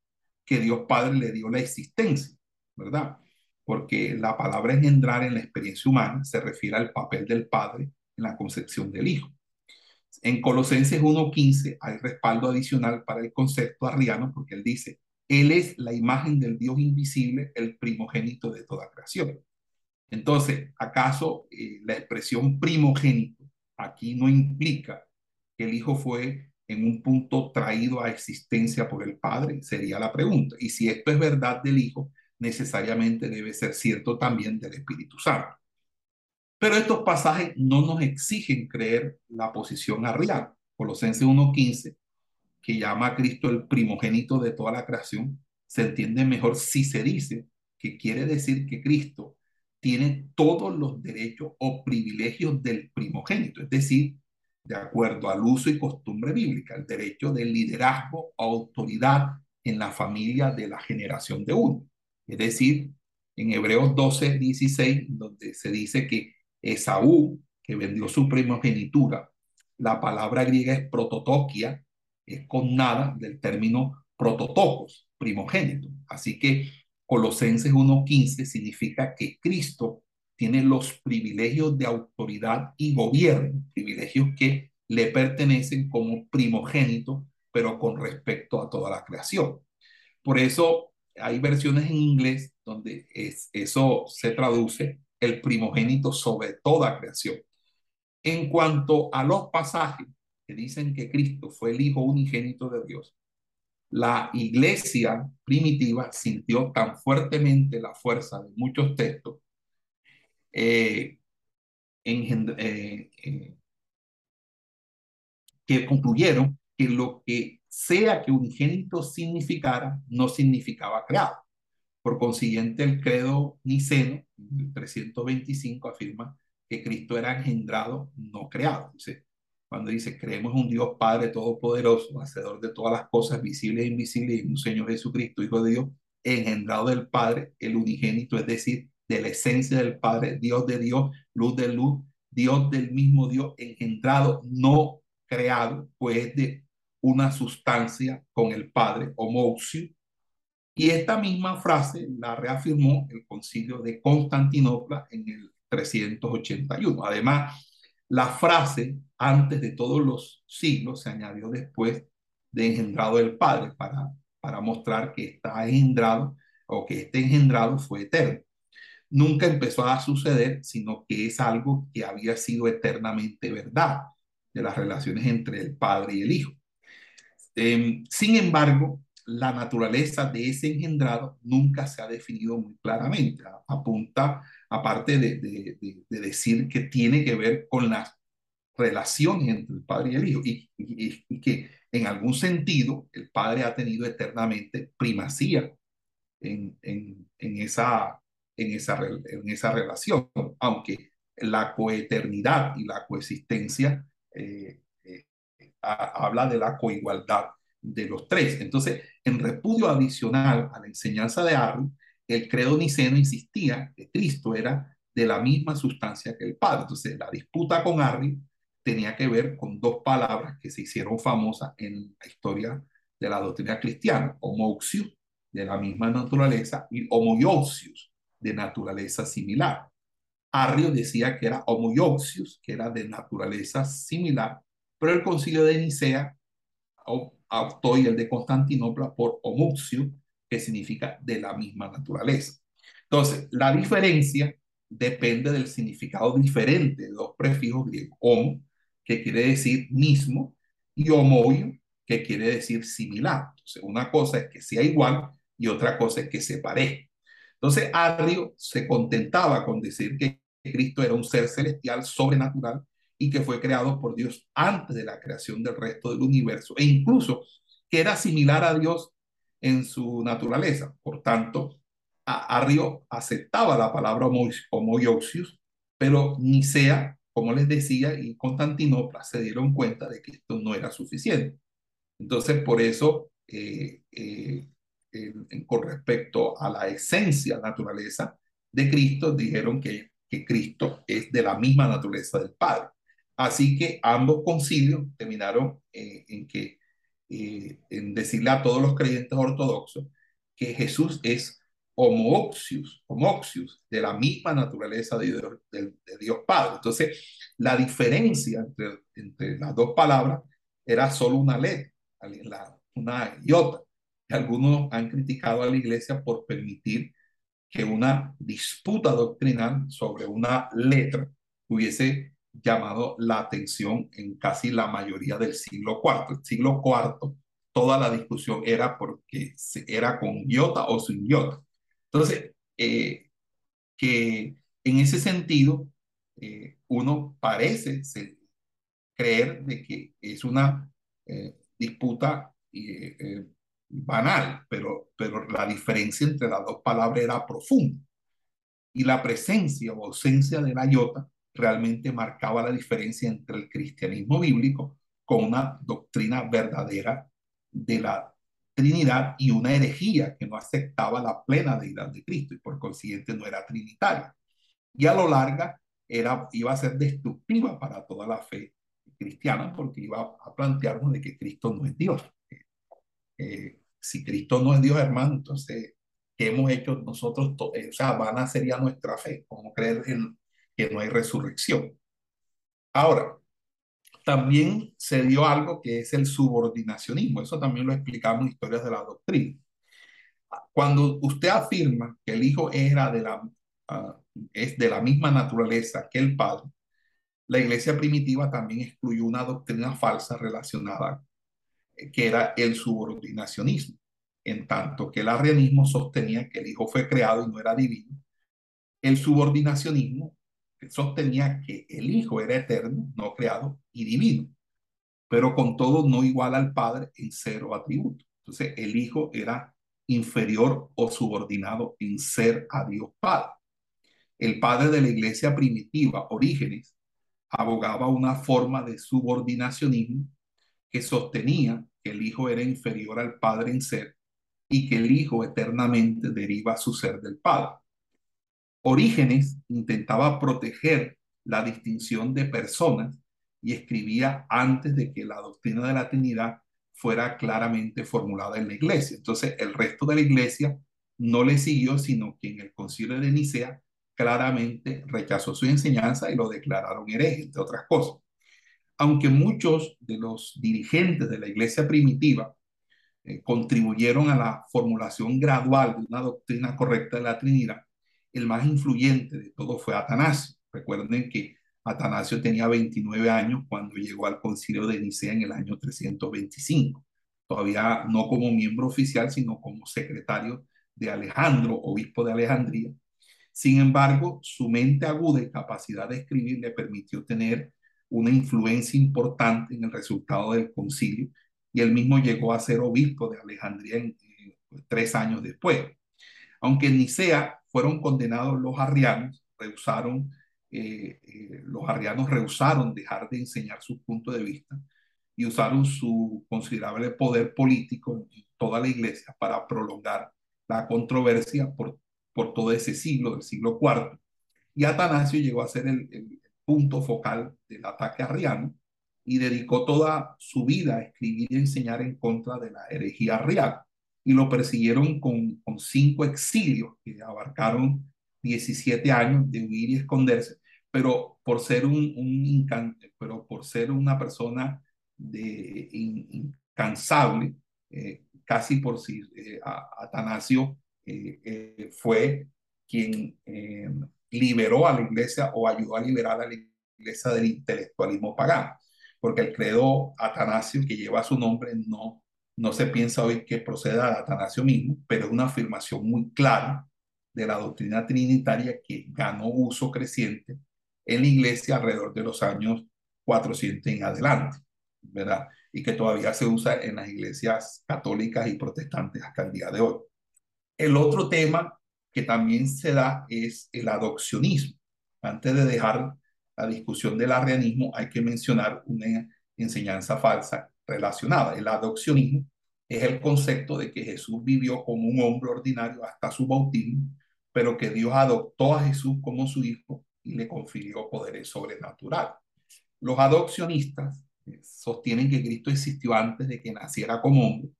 que Dios Padre le dio la existencia, ¿verdad? Porque la palabra engendrar en la experiencia humana se refiere al papel del Padre en la concepción del Hijo. En Colosenses 1.15 hay respaldo adicional para el concepto arriano porque él dice, Él es la imagen del Dios invisible, el primogénito de toda creación. Entonces, ¿acaso eh, la expresión primogénito aquí no implica que el Hijo fue en un punto traído a existencia por el Padre? Sería la pregunta. Y si esto es verdad del Hijo, necesariamente debe ser cierto también del Espíritu Santo. Pero estos pasajes no nos exigen creer la posición arriana. Colosenses 1.15, que llama a Cristo el primogénito de toda la creación, se entiende mejor si se dice que quiere decir que Cristo tiene todos los derechos o privilegios del primogénito, es decir, de acuerdo al uso y costumbre bíblica, el derecho de liderazgo o autoridad en la familia de la generación de uno. Es decir, en Hebreos 12, 16, donde se dice que Esaú, que vendió su primogenitura, la palabra griega es prototoquia, es con nada del término prototocos, primogénito. Así que Colosenses 1.15 significa que Cristo tiene los privilegios de autoridad y gobierno, privilegios que le pertenecen como primogénito, pero con respecto a toda la creación. Por eso hay versiones en inglés donde es, eso se traduce el primogénito sobre toda creación. En cuanto a los pasajes que dicen que Cristo fue el Hijo unigénito de Dios, la iglesia primitiva sintió tan fuertemente la fuerza de muchos textos eh, eh, eh, que concluyeron que lo que sea que unigénito significara, no significaba creado. Por consiguiente, el credo niceno, 325, afirma que Cristo era engendrado, no creado. Dice, cuando dice, creemos en un Dios Padre Todopoderoso, hacedor de todas las cosas visibles e invisibles, y un Señor Jesucristo, Hijo de Dios, engendrado del Padre, el unigénito, es decir, de la esencia del Padre, Dios de Dios, luz de luz, Dios del mismo Dios, engendrado, no creado, pues de una sustancia con el Padre, homoxio, y esta misma frase la reafirmó el concilio de Constantinopla en el 381. Además, la frase antes de todos los siglos se añadió después de engendrado del Padre para, para mostrar que está engendrado o que este engendrado fue eterno. Nunca empezó a suceder, sino que es algo que había sido eternamente verdad de las relaciones entre el Padre y el Hijo. Em, sin embargo, la naturaleza de ese engendrado nunca se ha definido muy claramente. Apunta, aparte de, decir que tiene que ver con las relaciones entre el Padre y el Hijo, y, que en algún sentido el Padre ha tenido eternamente primacía en, esa, en, esa, en esa relación, aunque la coeternidad y la coexistencia eh, eh, habla de la coigualdad de los tres. Entonces, en repudio adicional a la enseñanza de Arri, el credo niceno insistía que Cristo era de la misma sustancia que el Padre. Entonces, la disputa con Arri tenía que ver con dos palabras que se hicieron famosas en la historia de la doctrina cristiana, homoxius, de la misma naturaleza, y homoiousius, de naturaleza similar. Arrio decía que era homoiousius, que era de naturaleza similar, pero el concilio de Nicea optó y el de Constantinopla por homuxio, que significa de la misma naturaleza. Entonces, la diferencia depende del significado diferente de dos prefijos griegos, homo, que quiere decir mismo, y homoio, que quiere decir similar. Entonces, una cosa es que sea igual y otra cosa es que se parezca. Entonces, Arrio se contentaba con decir que Cristo era un ser celestial, sobrenatural, y que fue creado por Dios antes de la creación del resto del universo e incluso que era similar a Dios en su naturaleza. Por tanto, Arrio aceptaba la palabra homoiousios, pero Nicea, como les decía, y Constantinopla se dieron cuenta de que esto no era suficiente. Entonces, por eso, eh, eh, con respecto a la esencia, naturaleza de Cristo, dijeron que, Cristo es de la misma naturaleza del Padre. Así que ambos concilios terminaron eh, en que en decirle a todos los creyentes ortodoxos que Jesús es homoxius, homoxius, de la misma naturaleza de Dios, de, Dios Padre. Entonces, la diferencia entre, entre, las dos palabras era solo una letra, una iota. Algunos han criticado a la iglesia por permitir que una disputa doctrinal sobre una letra hubiese llamado la atención en casi la mayoría del siglo IV. El siglo IV, toda la discusión era porque era con iota o sin iota. Entonces, eh, que en ese sentido, eh, uno parece creer de que es una eh, disputa banal, pero, pero la diferencia entre las dos palabras era profunda. Y la presencia o ausencia de la iota realmente marcaba la diferencia entre el cristianismo bíblico con una doctrina verdadera de la Trinidad y una herejía que no aceptaba la plena deidad de Cristo y por consiguiente no era trinitaria. Y a lo larga era, iba a ser destructiva para toda la fe cristiana porque iba a plantearnos de que Cristo no es Dios. Eh, si Cristo no es Dios, hermano, entonces, ¿qué hemos hecho nosotros? Eh, o sea, vana sería nuestra fe, como creer en, que no hay resurrección. Ahora, también se dio algo que es el subordinacionismo. Eso también lo explicamos en historias de la doctrina. Cuando usted afirma que el hijo era de la, ah, es de la misma naturaleza que el padre, la iglesia primitiva también excluyó una doctrina falsa relacionada eh, que era el subordinacionismo, en tanto que el arrianismo sostenía que el hijo fue creado y no era divino. El subordinacionismo sostenía que el Hijo era eterno, no creado y divino, pero con todo no igual al Padre en cero atributo. Entonces el Hijo era inferior o subordinado en ser a Dios Padre. El padre de la iglesia primitiva, Orígenes, abogaba una forma de subordinacionismo que sostenía que el Hijo era inferior al Padre en ser y que el Hijo eternamente deriva su ser del Padre. Orígenes intentaba proteger la distinción de personas y escribía antes de que la doctrina de la Trinidad fuera claramente formulada en la iglesia. Entonces, el resto de la iglesia no le siguió, sino que en el concilio de Nicea claramente rechazó su enseñanza y lo declararon hereje, entre otras cosas. Aunque muchos de los dirigentes de la iglesia primitiva eh, contribuyeron a la formulación gradual de una doctrina correcta de la Trinidad, el más influyente de todo fue Atanasio. Recuerden que Atanasio tenía 29 años cuando llegó al concilio de Nicea en el año 325, todavía no como miembro oficial, sino como secretario de Alejandro, obispo de Alejandría. Sin embargo, su mente aguda y capacidad de escribir le permitió tener una influencia importante en el resultado del concilio y él mismo llegó a ser obispo de Alejandría en, tres años después. Aunque en Nicea fueron condenados los arrianos, rehusaron, eh, eh, los arrianos rehusaron dejar de enseñar su punto de vista y usaron su considerable poder político en toda la iglesia para prolongar la controversia por, por todo ese siglo, del siglo IV. Y Atanasio llegó a ser el, el punto focal del ataque arriano y dedicó toda su vida a escribir y enseñar en contra de la herejía arriana y lo persiguieron con, con cinco exilios que abarcaron 17 años de huir y esconderse, pero por ser un, un pero por ser una persona de incansable, eh, casi por si eh, Atanasio eh, fue quien liberó a la iglesia o ayudó a liberar a la iglesia del intelectualismo pagano, porque el credo Atanasio que lleva su nombre no no se piensa hoy que proceda de Atanasio mismo, pero es una afirmación muy clara de la doctrina trinitaria que ganó uso creciente en la iglesia alrededor de los años 400 en adelante, ¿verdad? Y que todavía se usa en las iglesias católicas y protestantes hasta el día de hoy. El otro tema que también se da es el adopcionismo. Antes de dejar la discusión del arrianismo, hay que mencionar una enseñanza falsa relacionada. El adopcionismo es el concepto de que Jesús vivió como un hombre ordinario hasta su bautismo, pero que Dios adoptó a Jesús como su hijo y le confirió poderes sobrenaturales. Los adopcionistas eh, sostienen que Cristo existió antes de que naciera como hombre.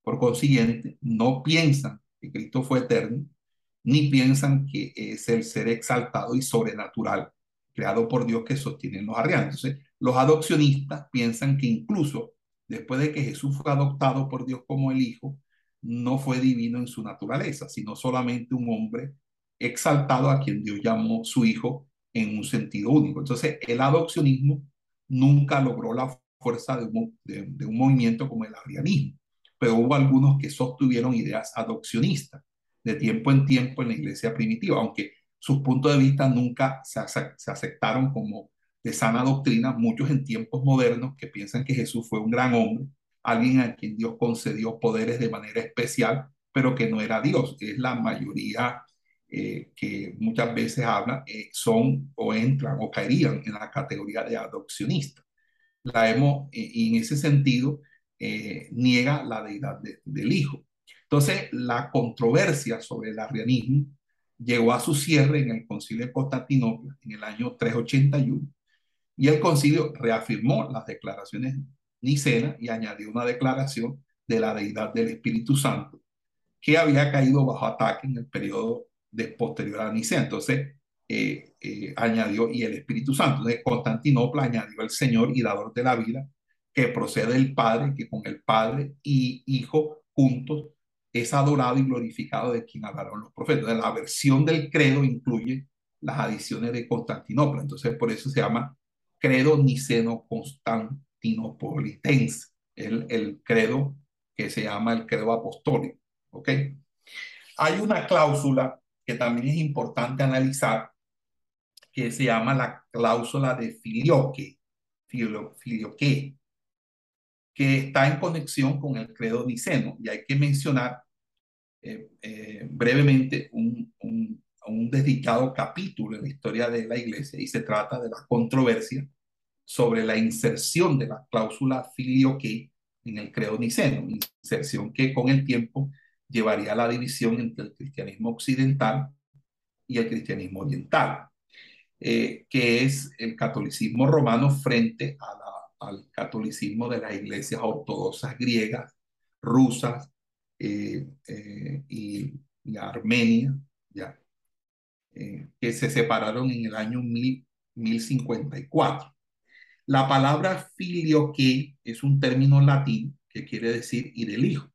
Por consiguiente, no piensan que Cristo fue eterno, ni piensan que es el ser exaltado y sobrenatural creado por Dios que sostienen los arrianos. Los adopcionistas piensan que incluso después de que Jesús fue adoptado por Dios como el Hijo, no fue divino en su naturaleza, sino solamente un hombre exaltado a quien Dios llamó su Hijo en un sentido único. Entonces, el adopcionismo nunca logró la fuerza de un, movimiento como el arrianismo, pero hubo algunos que sostuvieron ideas adopcionistas de tiempo en tiempo en la iglesia primitiva, aunque sus puntos de vista nunca se, se aceptaron como de sana doctrina, muchos en tiempos modernos que piensan que Jesús fue un gran hombre, alguien a quien Dios concedió poderes de manera especial, pero que no era Dios. Es la mayoría eh, que muchas veces hablan, eh, son o entran o caerían en la categoría de adopcionista. La hemos, eh, en ese sentido, niega la deidad del Hijo. Entonces, la controversia sobre el arrianismo llegó a su cierre en el concilio de Constantinopla en el año 381 y el concilio reafirmó las declaraciones nicena y añadió una declaración de la deidad del Espíritu Santo que había caído bajo ataque en el periodo de posterior a Nicea. Entonces, eh, eh, añadió, y el Espíritu Santo. de Constantinopla añadió el Señor y dador de la vida, que procede del Padre, que con el Padre y Hijo juntos es adorado y glorificado de quien hablaron los profetas. La versión del credo incluye las adiciones de Constantinopla. Entonces, por eso se llama credo niceno-constantinopolitense, el, el credo que se llama el credo apostólico. Hay una cláusula que también es importante analizar, que se llama la cláusula de filioque, filioque, que está en conexión con el credo niceno. Y hay que mencionar eh, eh, brevemente un, un, un, dedicado capítulo en la historia de la iglesia y se trata de la controversia sobre la inserción de la cláusula filioque en el credo niceno, inserción que con el tiempo llevaría a la división entre el cristianismo occidental y el cristianismo oriental, eh, que es el catolicismo romano frente al catolicismo de las iglesias ortodoxas griegas, rusas eh, eh, y, Armenia, ya, que se separaron en el año 1054. La palabra filioque es un término latín que quiere decir y del hijo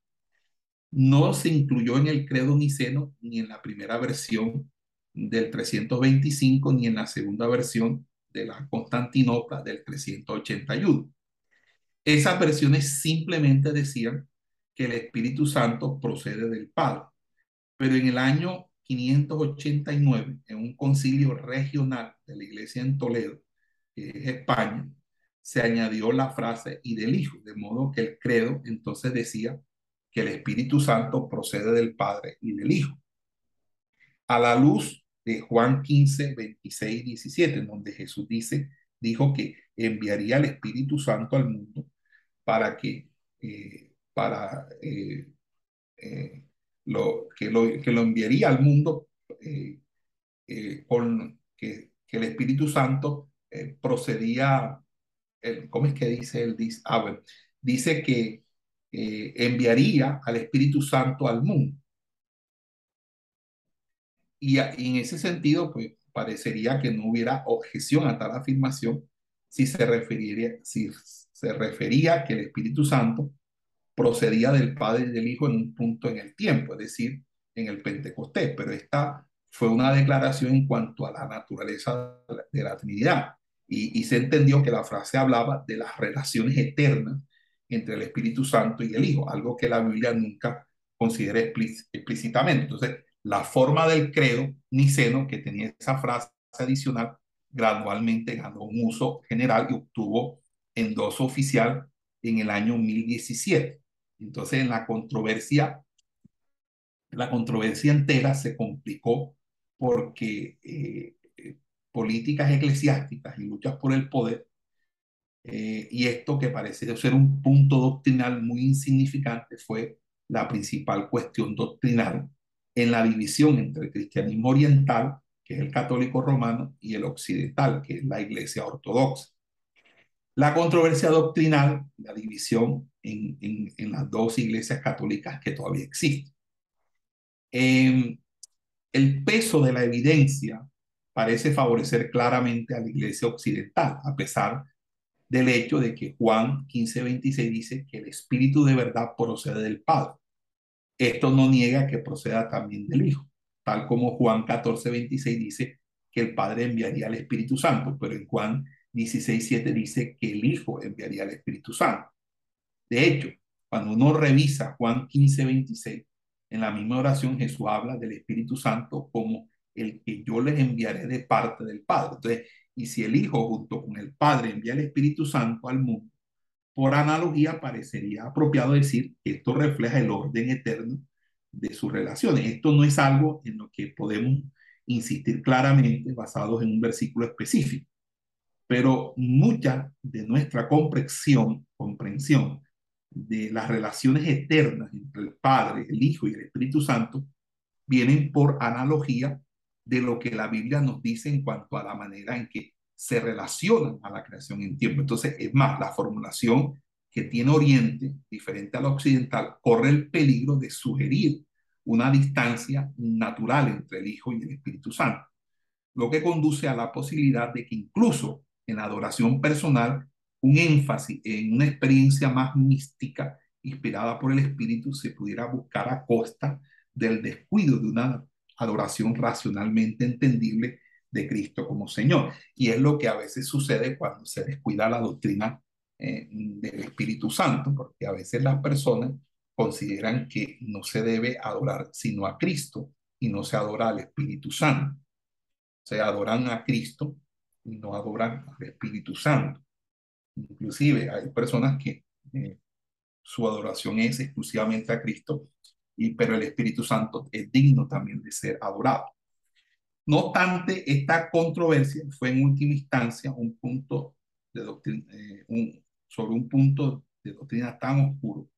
no se incluyó en el credo niceno ni en la primera versión del 325 ni en la segunda versión de la Constantinopla del 381. Esas versiones simplemente decían que el Espíritu Santo procede del Padre. Pero en el año 589, en un concilio regional de la iglesia en Toledo, que es España, se añadió la frase y del Hijo, de modo que el credo entonces decía que el Espíritu Santo procede del Padre y del Hijo. A la luz de Juan 15, 26 17, en donde Jesús dice, dijo que enviaría el Espíritu Santo al mundo para que, eh, para, eh, eh, lo, que, lo, que lo enviaría al mundo con que, que, el Espíritu Santo procedía, ¿cómo es que dice él? Dice, ah, dice que eh, enviaría al Espíritu Santo al mundo. Y, en ese sentido, pues parecería que no hubiera objeción a tal afirmación si se referiría, si se refería que el Espíritu Santo procedía del Padre y del Hijo en un punto en el tiempo, es decir, en el Pentecostés, pero esta fue una declaración en cuanto a la naturaleza de la Trinidad y, y se entendió que la frase hablaba de las relaciones eternas entre el Espíritu Santo y el Hijo, algo que la Biblia nunca considera explícitamente. Entonces, la forma del credo niceno, que tenía esa frase adicional, gradualmente ganó un uso general y obtuvo endoso oficial en el año 1017. Entonces, en la controversia, la controversia entera se complicó porque eh, eh, políticas eclesiásticas y luchas por el poder eh, y esto que parece ser un punto doctrinal muy insignificante fue la principal cuestión doctrinal en la división entre el cristianismo oriental, que es el católico romano, y el occidental, que es la iglesia ortodoxa. La controversia doctrinal, la división en, las dos iglesias católicas que todavía existen. Eh, el peso de la evidencia parece favorecer claramente a la iglesia occidental, a pesar del hecho de que Juan 15:26 dice que el Espíritu de verdad procede del Padre. Esto no niega que proceda también del Hijo, tal como Juan 14:26 dice que el Padre enviaría al Espíritu Santo, pero en Juan 16:7 dice que el Hijo enviaría al Espíritu Santo. De hecho, cuando uno revisa Juan 15:26, en la misma oración Jesús habla del Espíritu Santo como el que yo les enviaré de parte del Padre. Entonces, y si el Hijo junto con el Padre envía el Espíritu Santo al mundo, por analogía parecería apropiado decir que esto refleja el orden eterno de sus relaciones. Esto no es algo en lo que podemos insistir claramente basados en un versículo específico, pero mucha de nuestra comprensión, comprensión de las relaciones eternas entre el Padre, el Hijo y el Espíritu Santo vienen por analogía de lo que la Biblia nos dice en cuanto a la manera en que se relacionan a la creación en tiempo. Entonces, es más, la formulación que tiene Oriente, diferente a la occidental, corre el peligro de sugerir una distancia natural entre el Hijo y el Espíritu Santo, lo que conduce a la posibilidad de que incluso en la adoración personal, un énfasis en una experiencia más mística, inspirada por el Espíritu, se pudiera buscar a costa del descuido de una adoración racionalmente entendible de Cristo como Señor. Y es lo que a veces sucede cuando se descuida la doctrina eh, del Espíritu Santo, porque a veces las personas consideran que no se debe adorar sino a Cristo y no se adora al Espíritu Santo. Se adoran a Cristo y no adoran al Espíritu Santo. Inclusive hay personas que eh, su adoración es exclusivamente a Cristo pero el Espíritu Santo es digno también de ser adorado. No obstante, esta controversia fue en última instancia un punto de doctrina, eh, sobre un punto de doctrina tan oscuro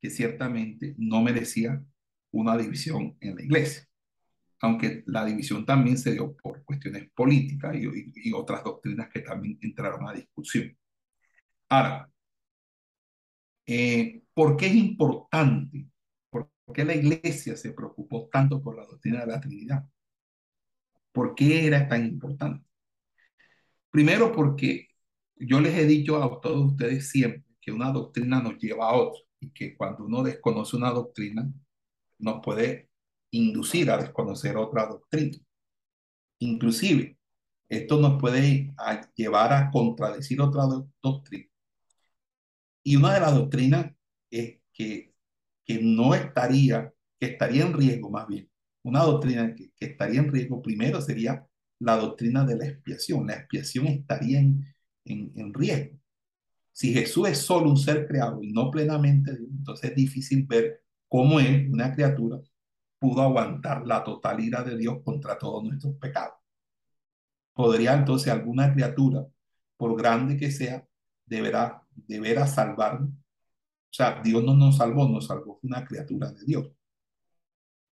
que ciertamente no merecía una división en la iglesia, aunque la división también se dio por cuestiones políticas y, y otras doctrinas que también entraron a discusión. Ahora, eh, ¿por qué es importante ¿Por qué la iglesia se preocupó tanto por la doctrina de la Trinidad? ¿Por qué era tan importante? Primero porque yo les he dicho a todos ustedes siempre que una doctrina nos lleva a otra y que cuando uno desconoce una doctrina nos puede inducir a desconocer otra doctrina. Inclusive, esto nos puede llevar a contradecir otra doctrina. Y una de las doctrinas es que que no estaría, que estaría en riesgo más bien, una doctrina que, estaría en riesgo primero sería la doctrina de la expiación. La expiación estaría en, en, riesgo. Si Jesús es solo un ser creado y no plenamente Dios, entonces es difícil ver cómo él, una criatura, pudo aguantar la total ira de Dios contra todos nuestros pecados. ¿Podría entonces alguna criatura, por grande que sea, deberá, deberá salvarnos? O sea, Dios no nos salvó, nos salvó una criatura de Dios.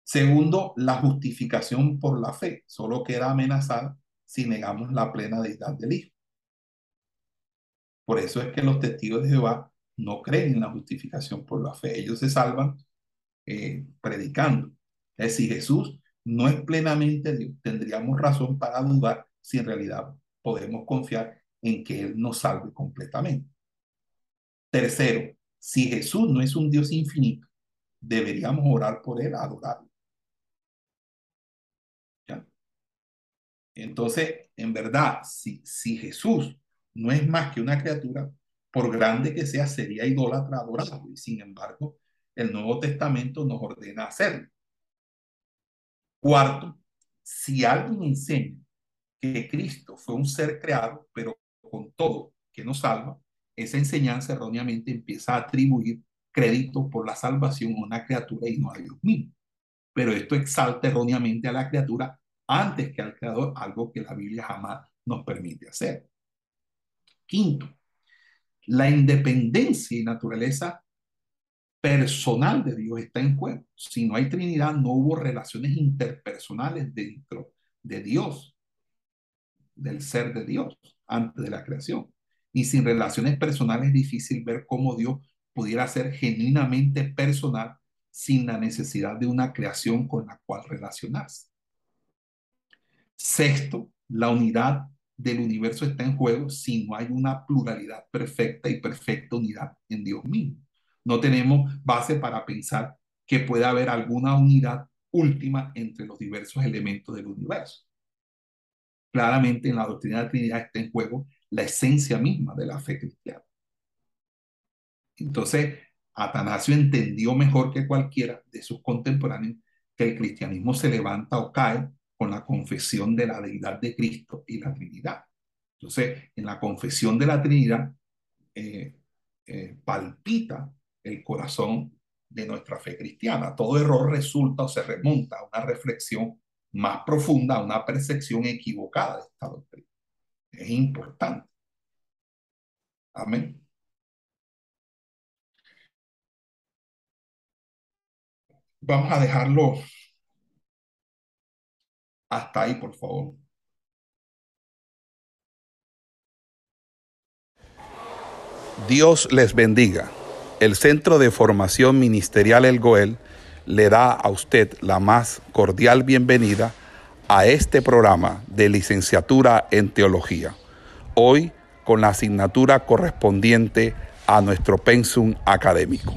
Segundo, la justificación por la fe solo queda amenazada si negamos la plena deidad del Hijo. Por eso es que los testigos de Jehová no creen en la justificación por la fe. Ellos se salvan eh, predicando. Es decir, Jesús no es plenamente Dios. Tendríamos razón para dudar si en realidad podemos confiar en que Él nos salve completamente. Tercero, si Jesús no es un Dios infinito, deberíamos orar por Él, adorarlo. Entonces, en verdad, si, si Jesús no es más que una criatura, por grande que sea, sería idólatra adorarlo. Y sin embargo, el Nuevo Testamento nos ordena hacerlo. Cuarto, si alguien enseña que Cristo fue un ser creado, pero con todo que nos salva, esa enseñanza erróneamente empieza a atribuir crédito por la salvación a una criatura y no a Dios mismo. Pero esto exalta erróneamente a la criatura antes que al creador, algo que la Biblia jamás nos permite hacer. Quinto, la independencia y naturaleza personal de Dios está en juego. Si no hay Trinidad, no hubo relaciones interpersonales dentro de Dios, del ser de Dios, antes de la creación. Y sin relaciones personales es difícil ver cómo Dios pudiera ser genuinamente personal sin la necesidad de una creación con la cual relacionarse. Sexto, la unidad del universo está en juego si no hay una pluralidad perfecta y perfecta unidad en Dios mismo. No tenemos base para pensar que pueda haber alguna unidad última entre los diversos elementos del universo. Claramente en la doctrina de la Trinidad está en juego la esencia misma de la fe cristiana. Entonces, Atanasio entendió mejor que cualquiera de sus contemporáneos que el cristianismo se levanta o cae con la confesión de la deidad de Cristo y la Trinidad. Entonces, en la confesión de la Trinidad eh, eh, palpita el corazón de nuestra fe cristiana. Todo error resulta o se remonta a una reflexión más profunda, a una percepción equivocada de esta doctrina. Es importante. Amén. Vamos a dejarlo hasta ahí, por favor. Dios les bendiga. El Centro de Formación Ministerial El Goel le da a usted la más cordial bienvenida a este programa de licenciatura en teología. Hoy con la asignatura correspondiente a nuestro pensum académico.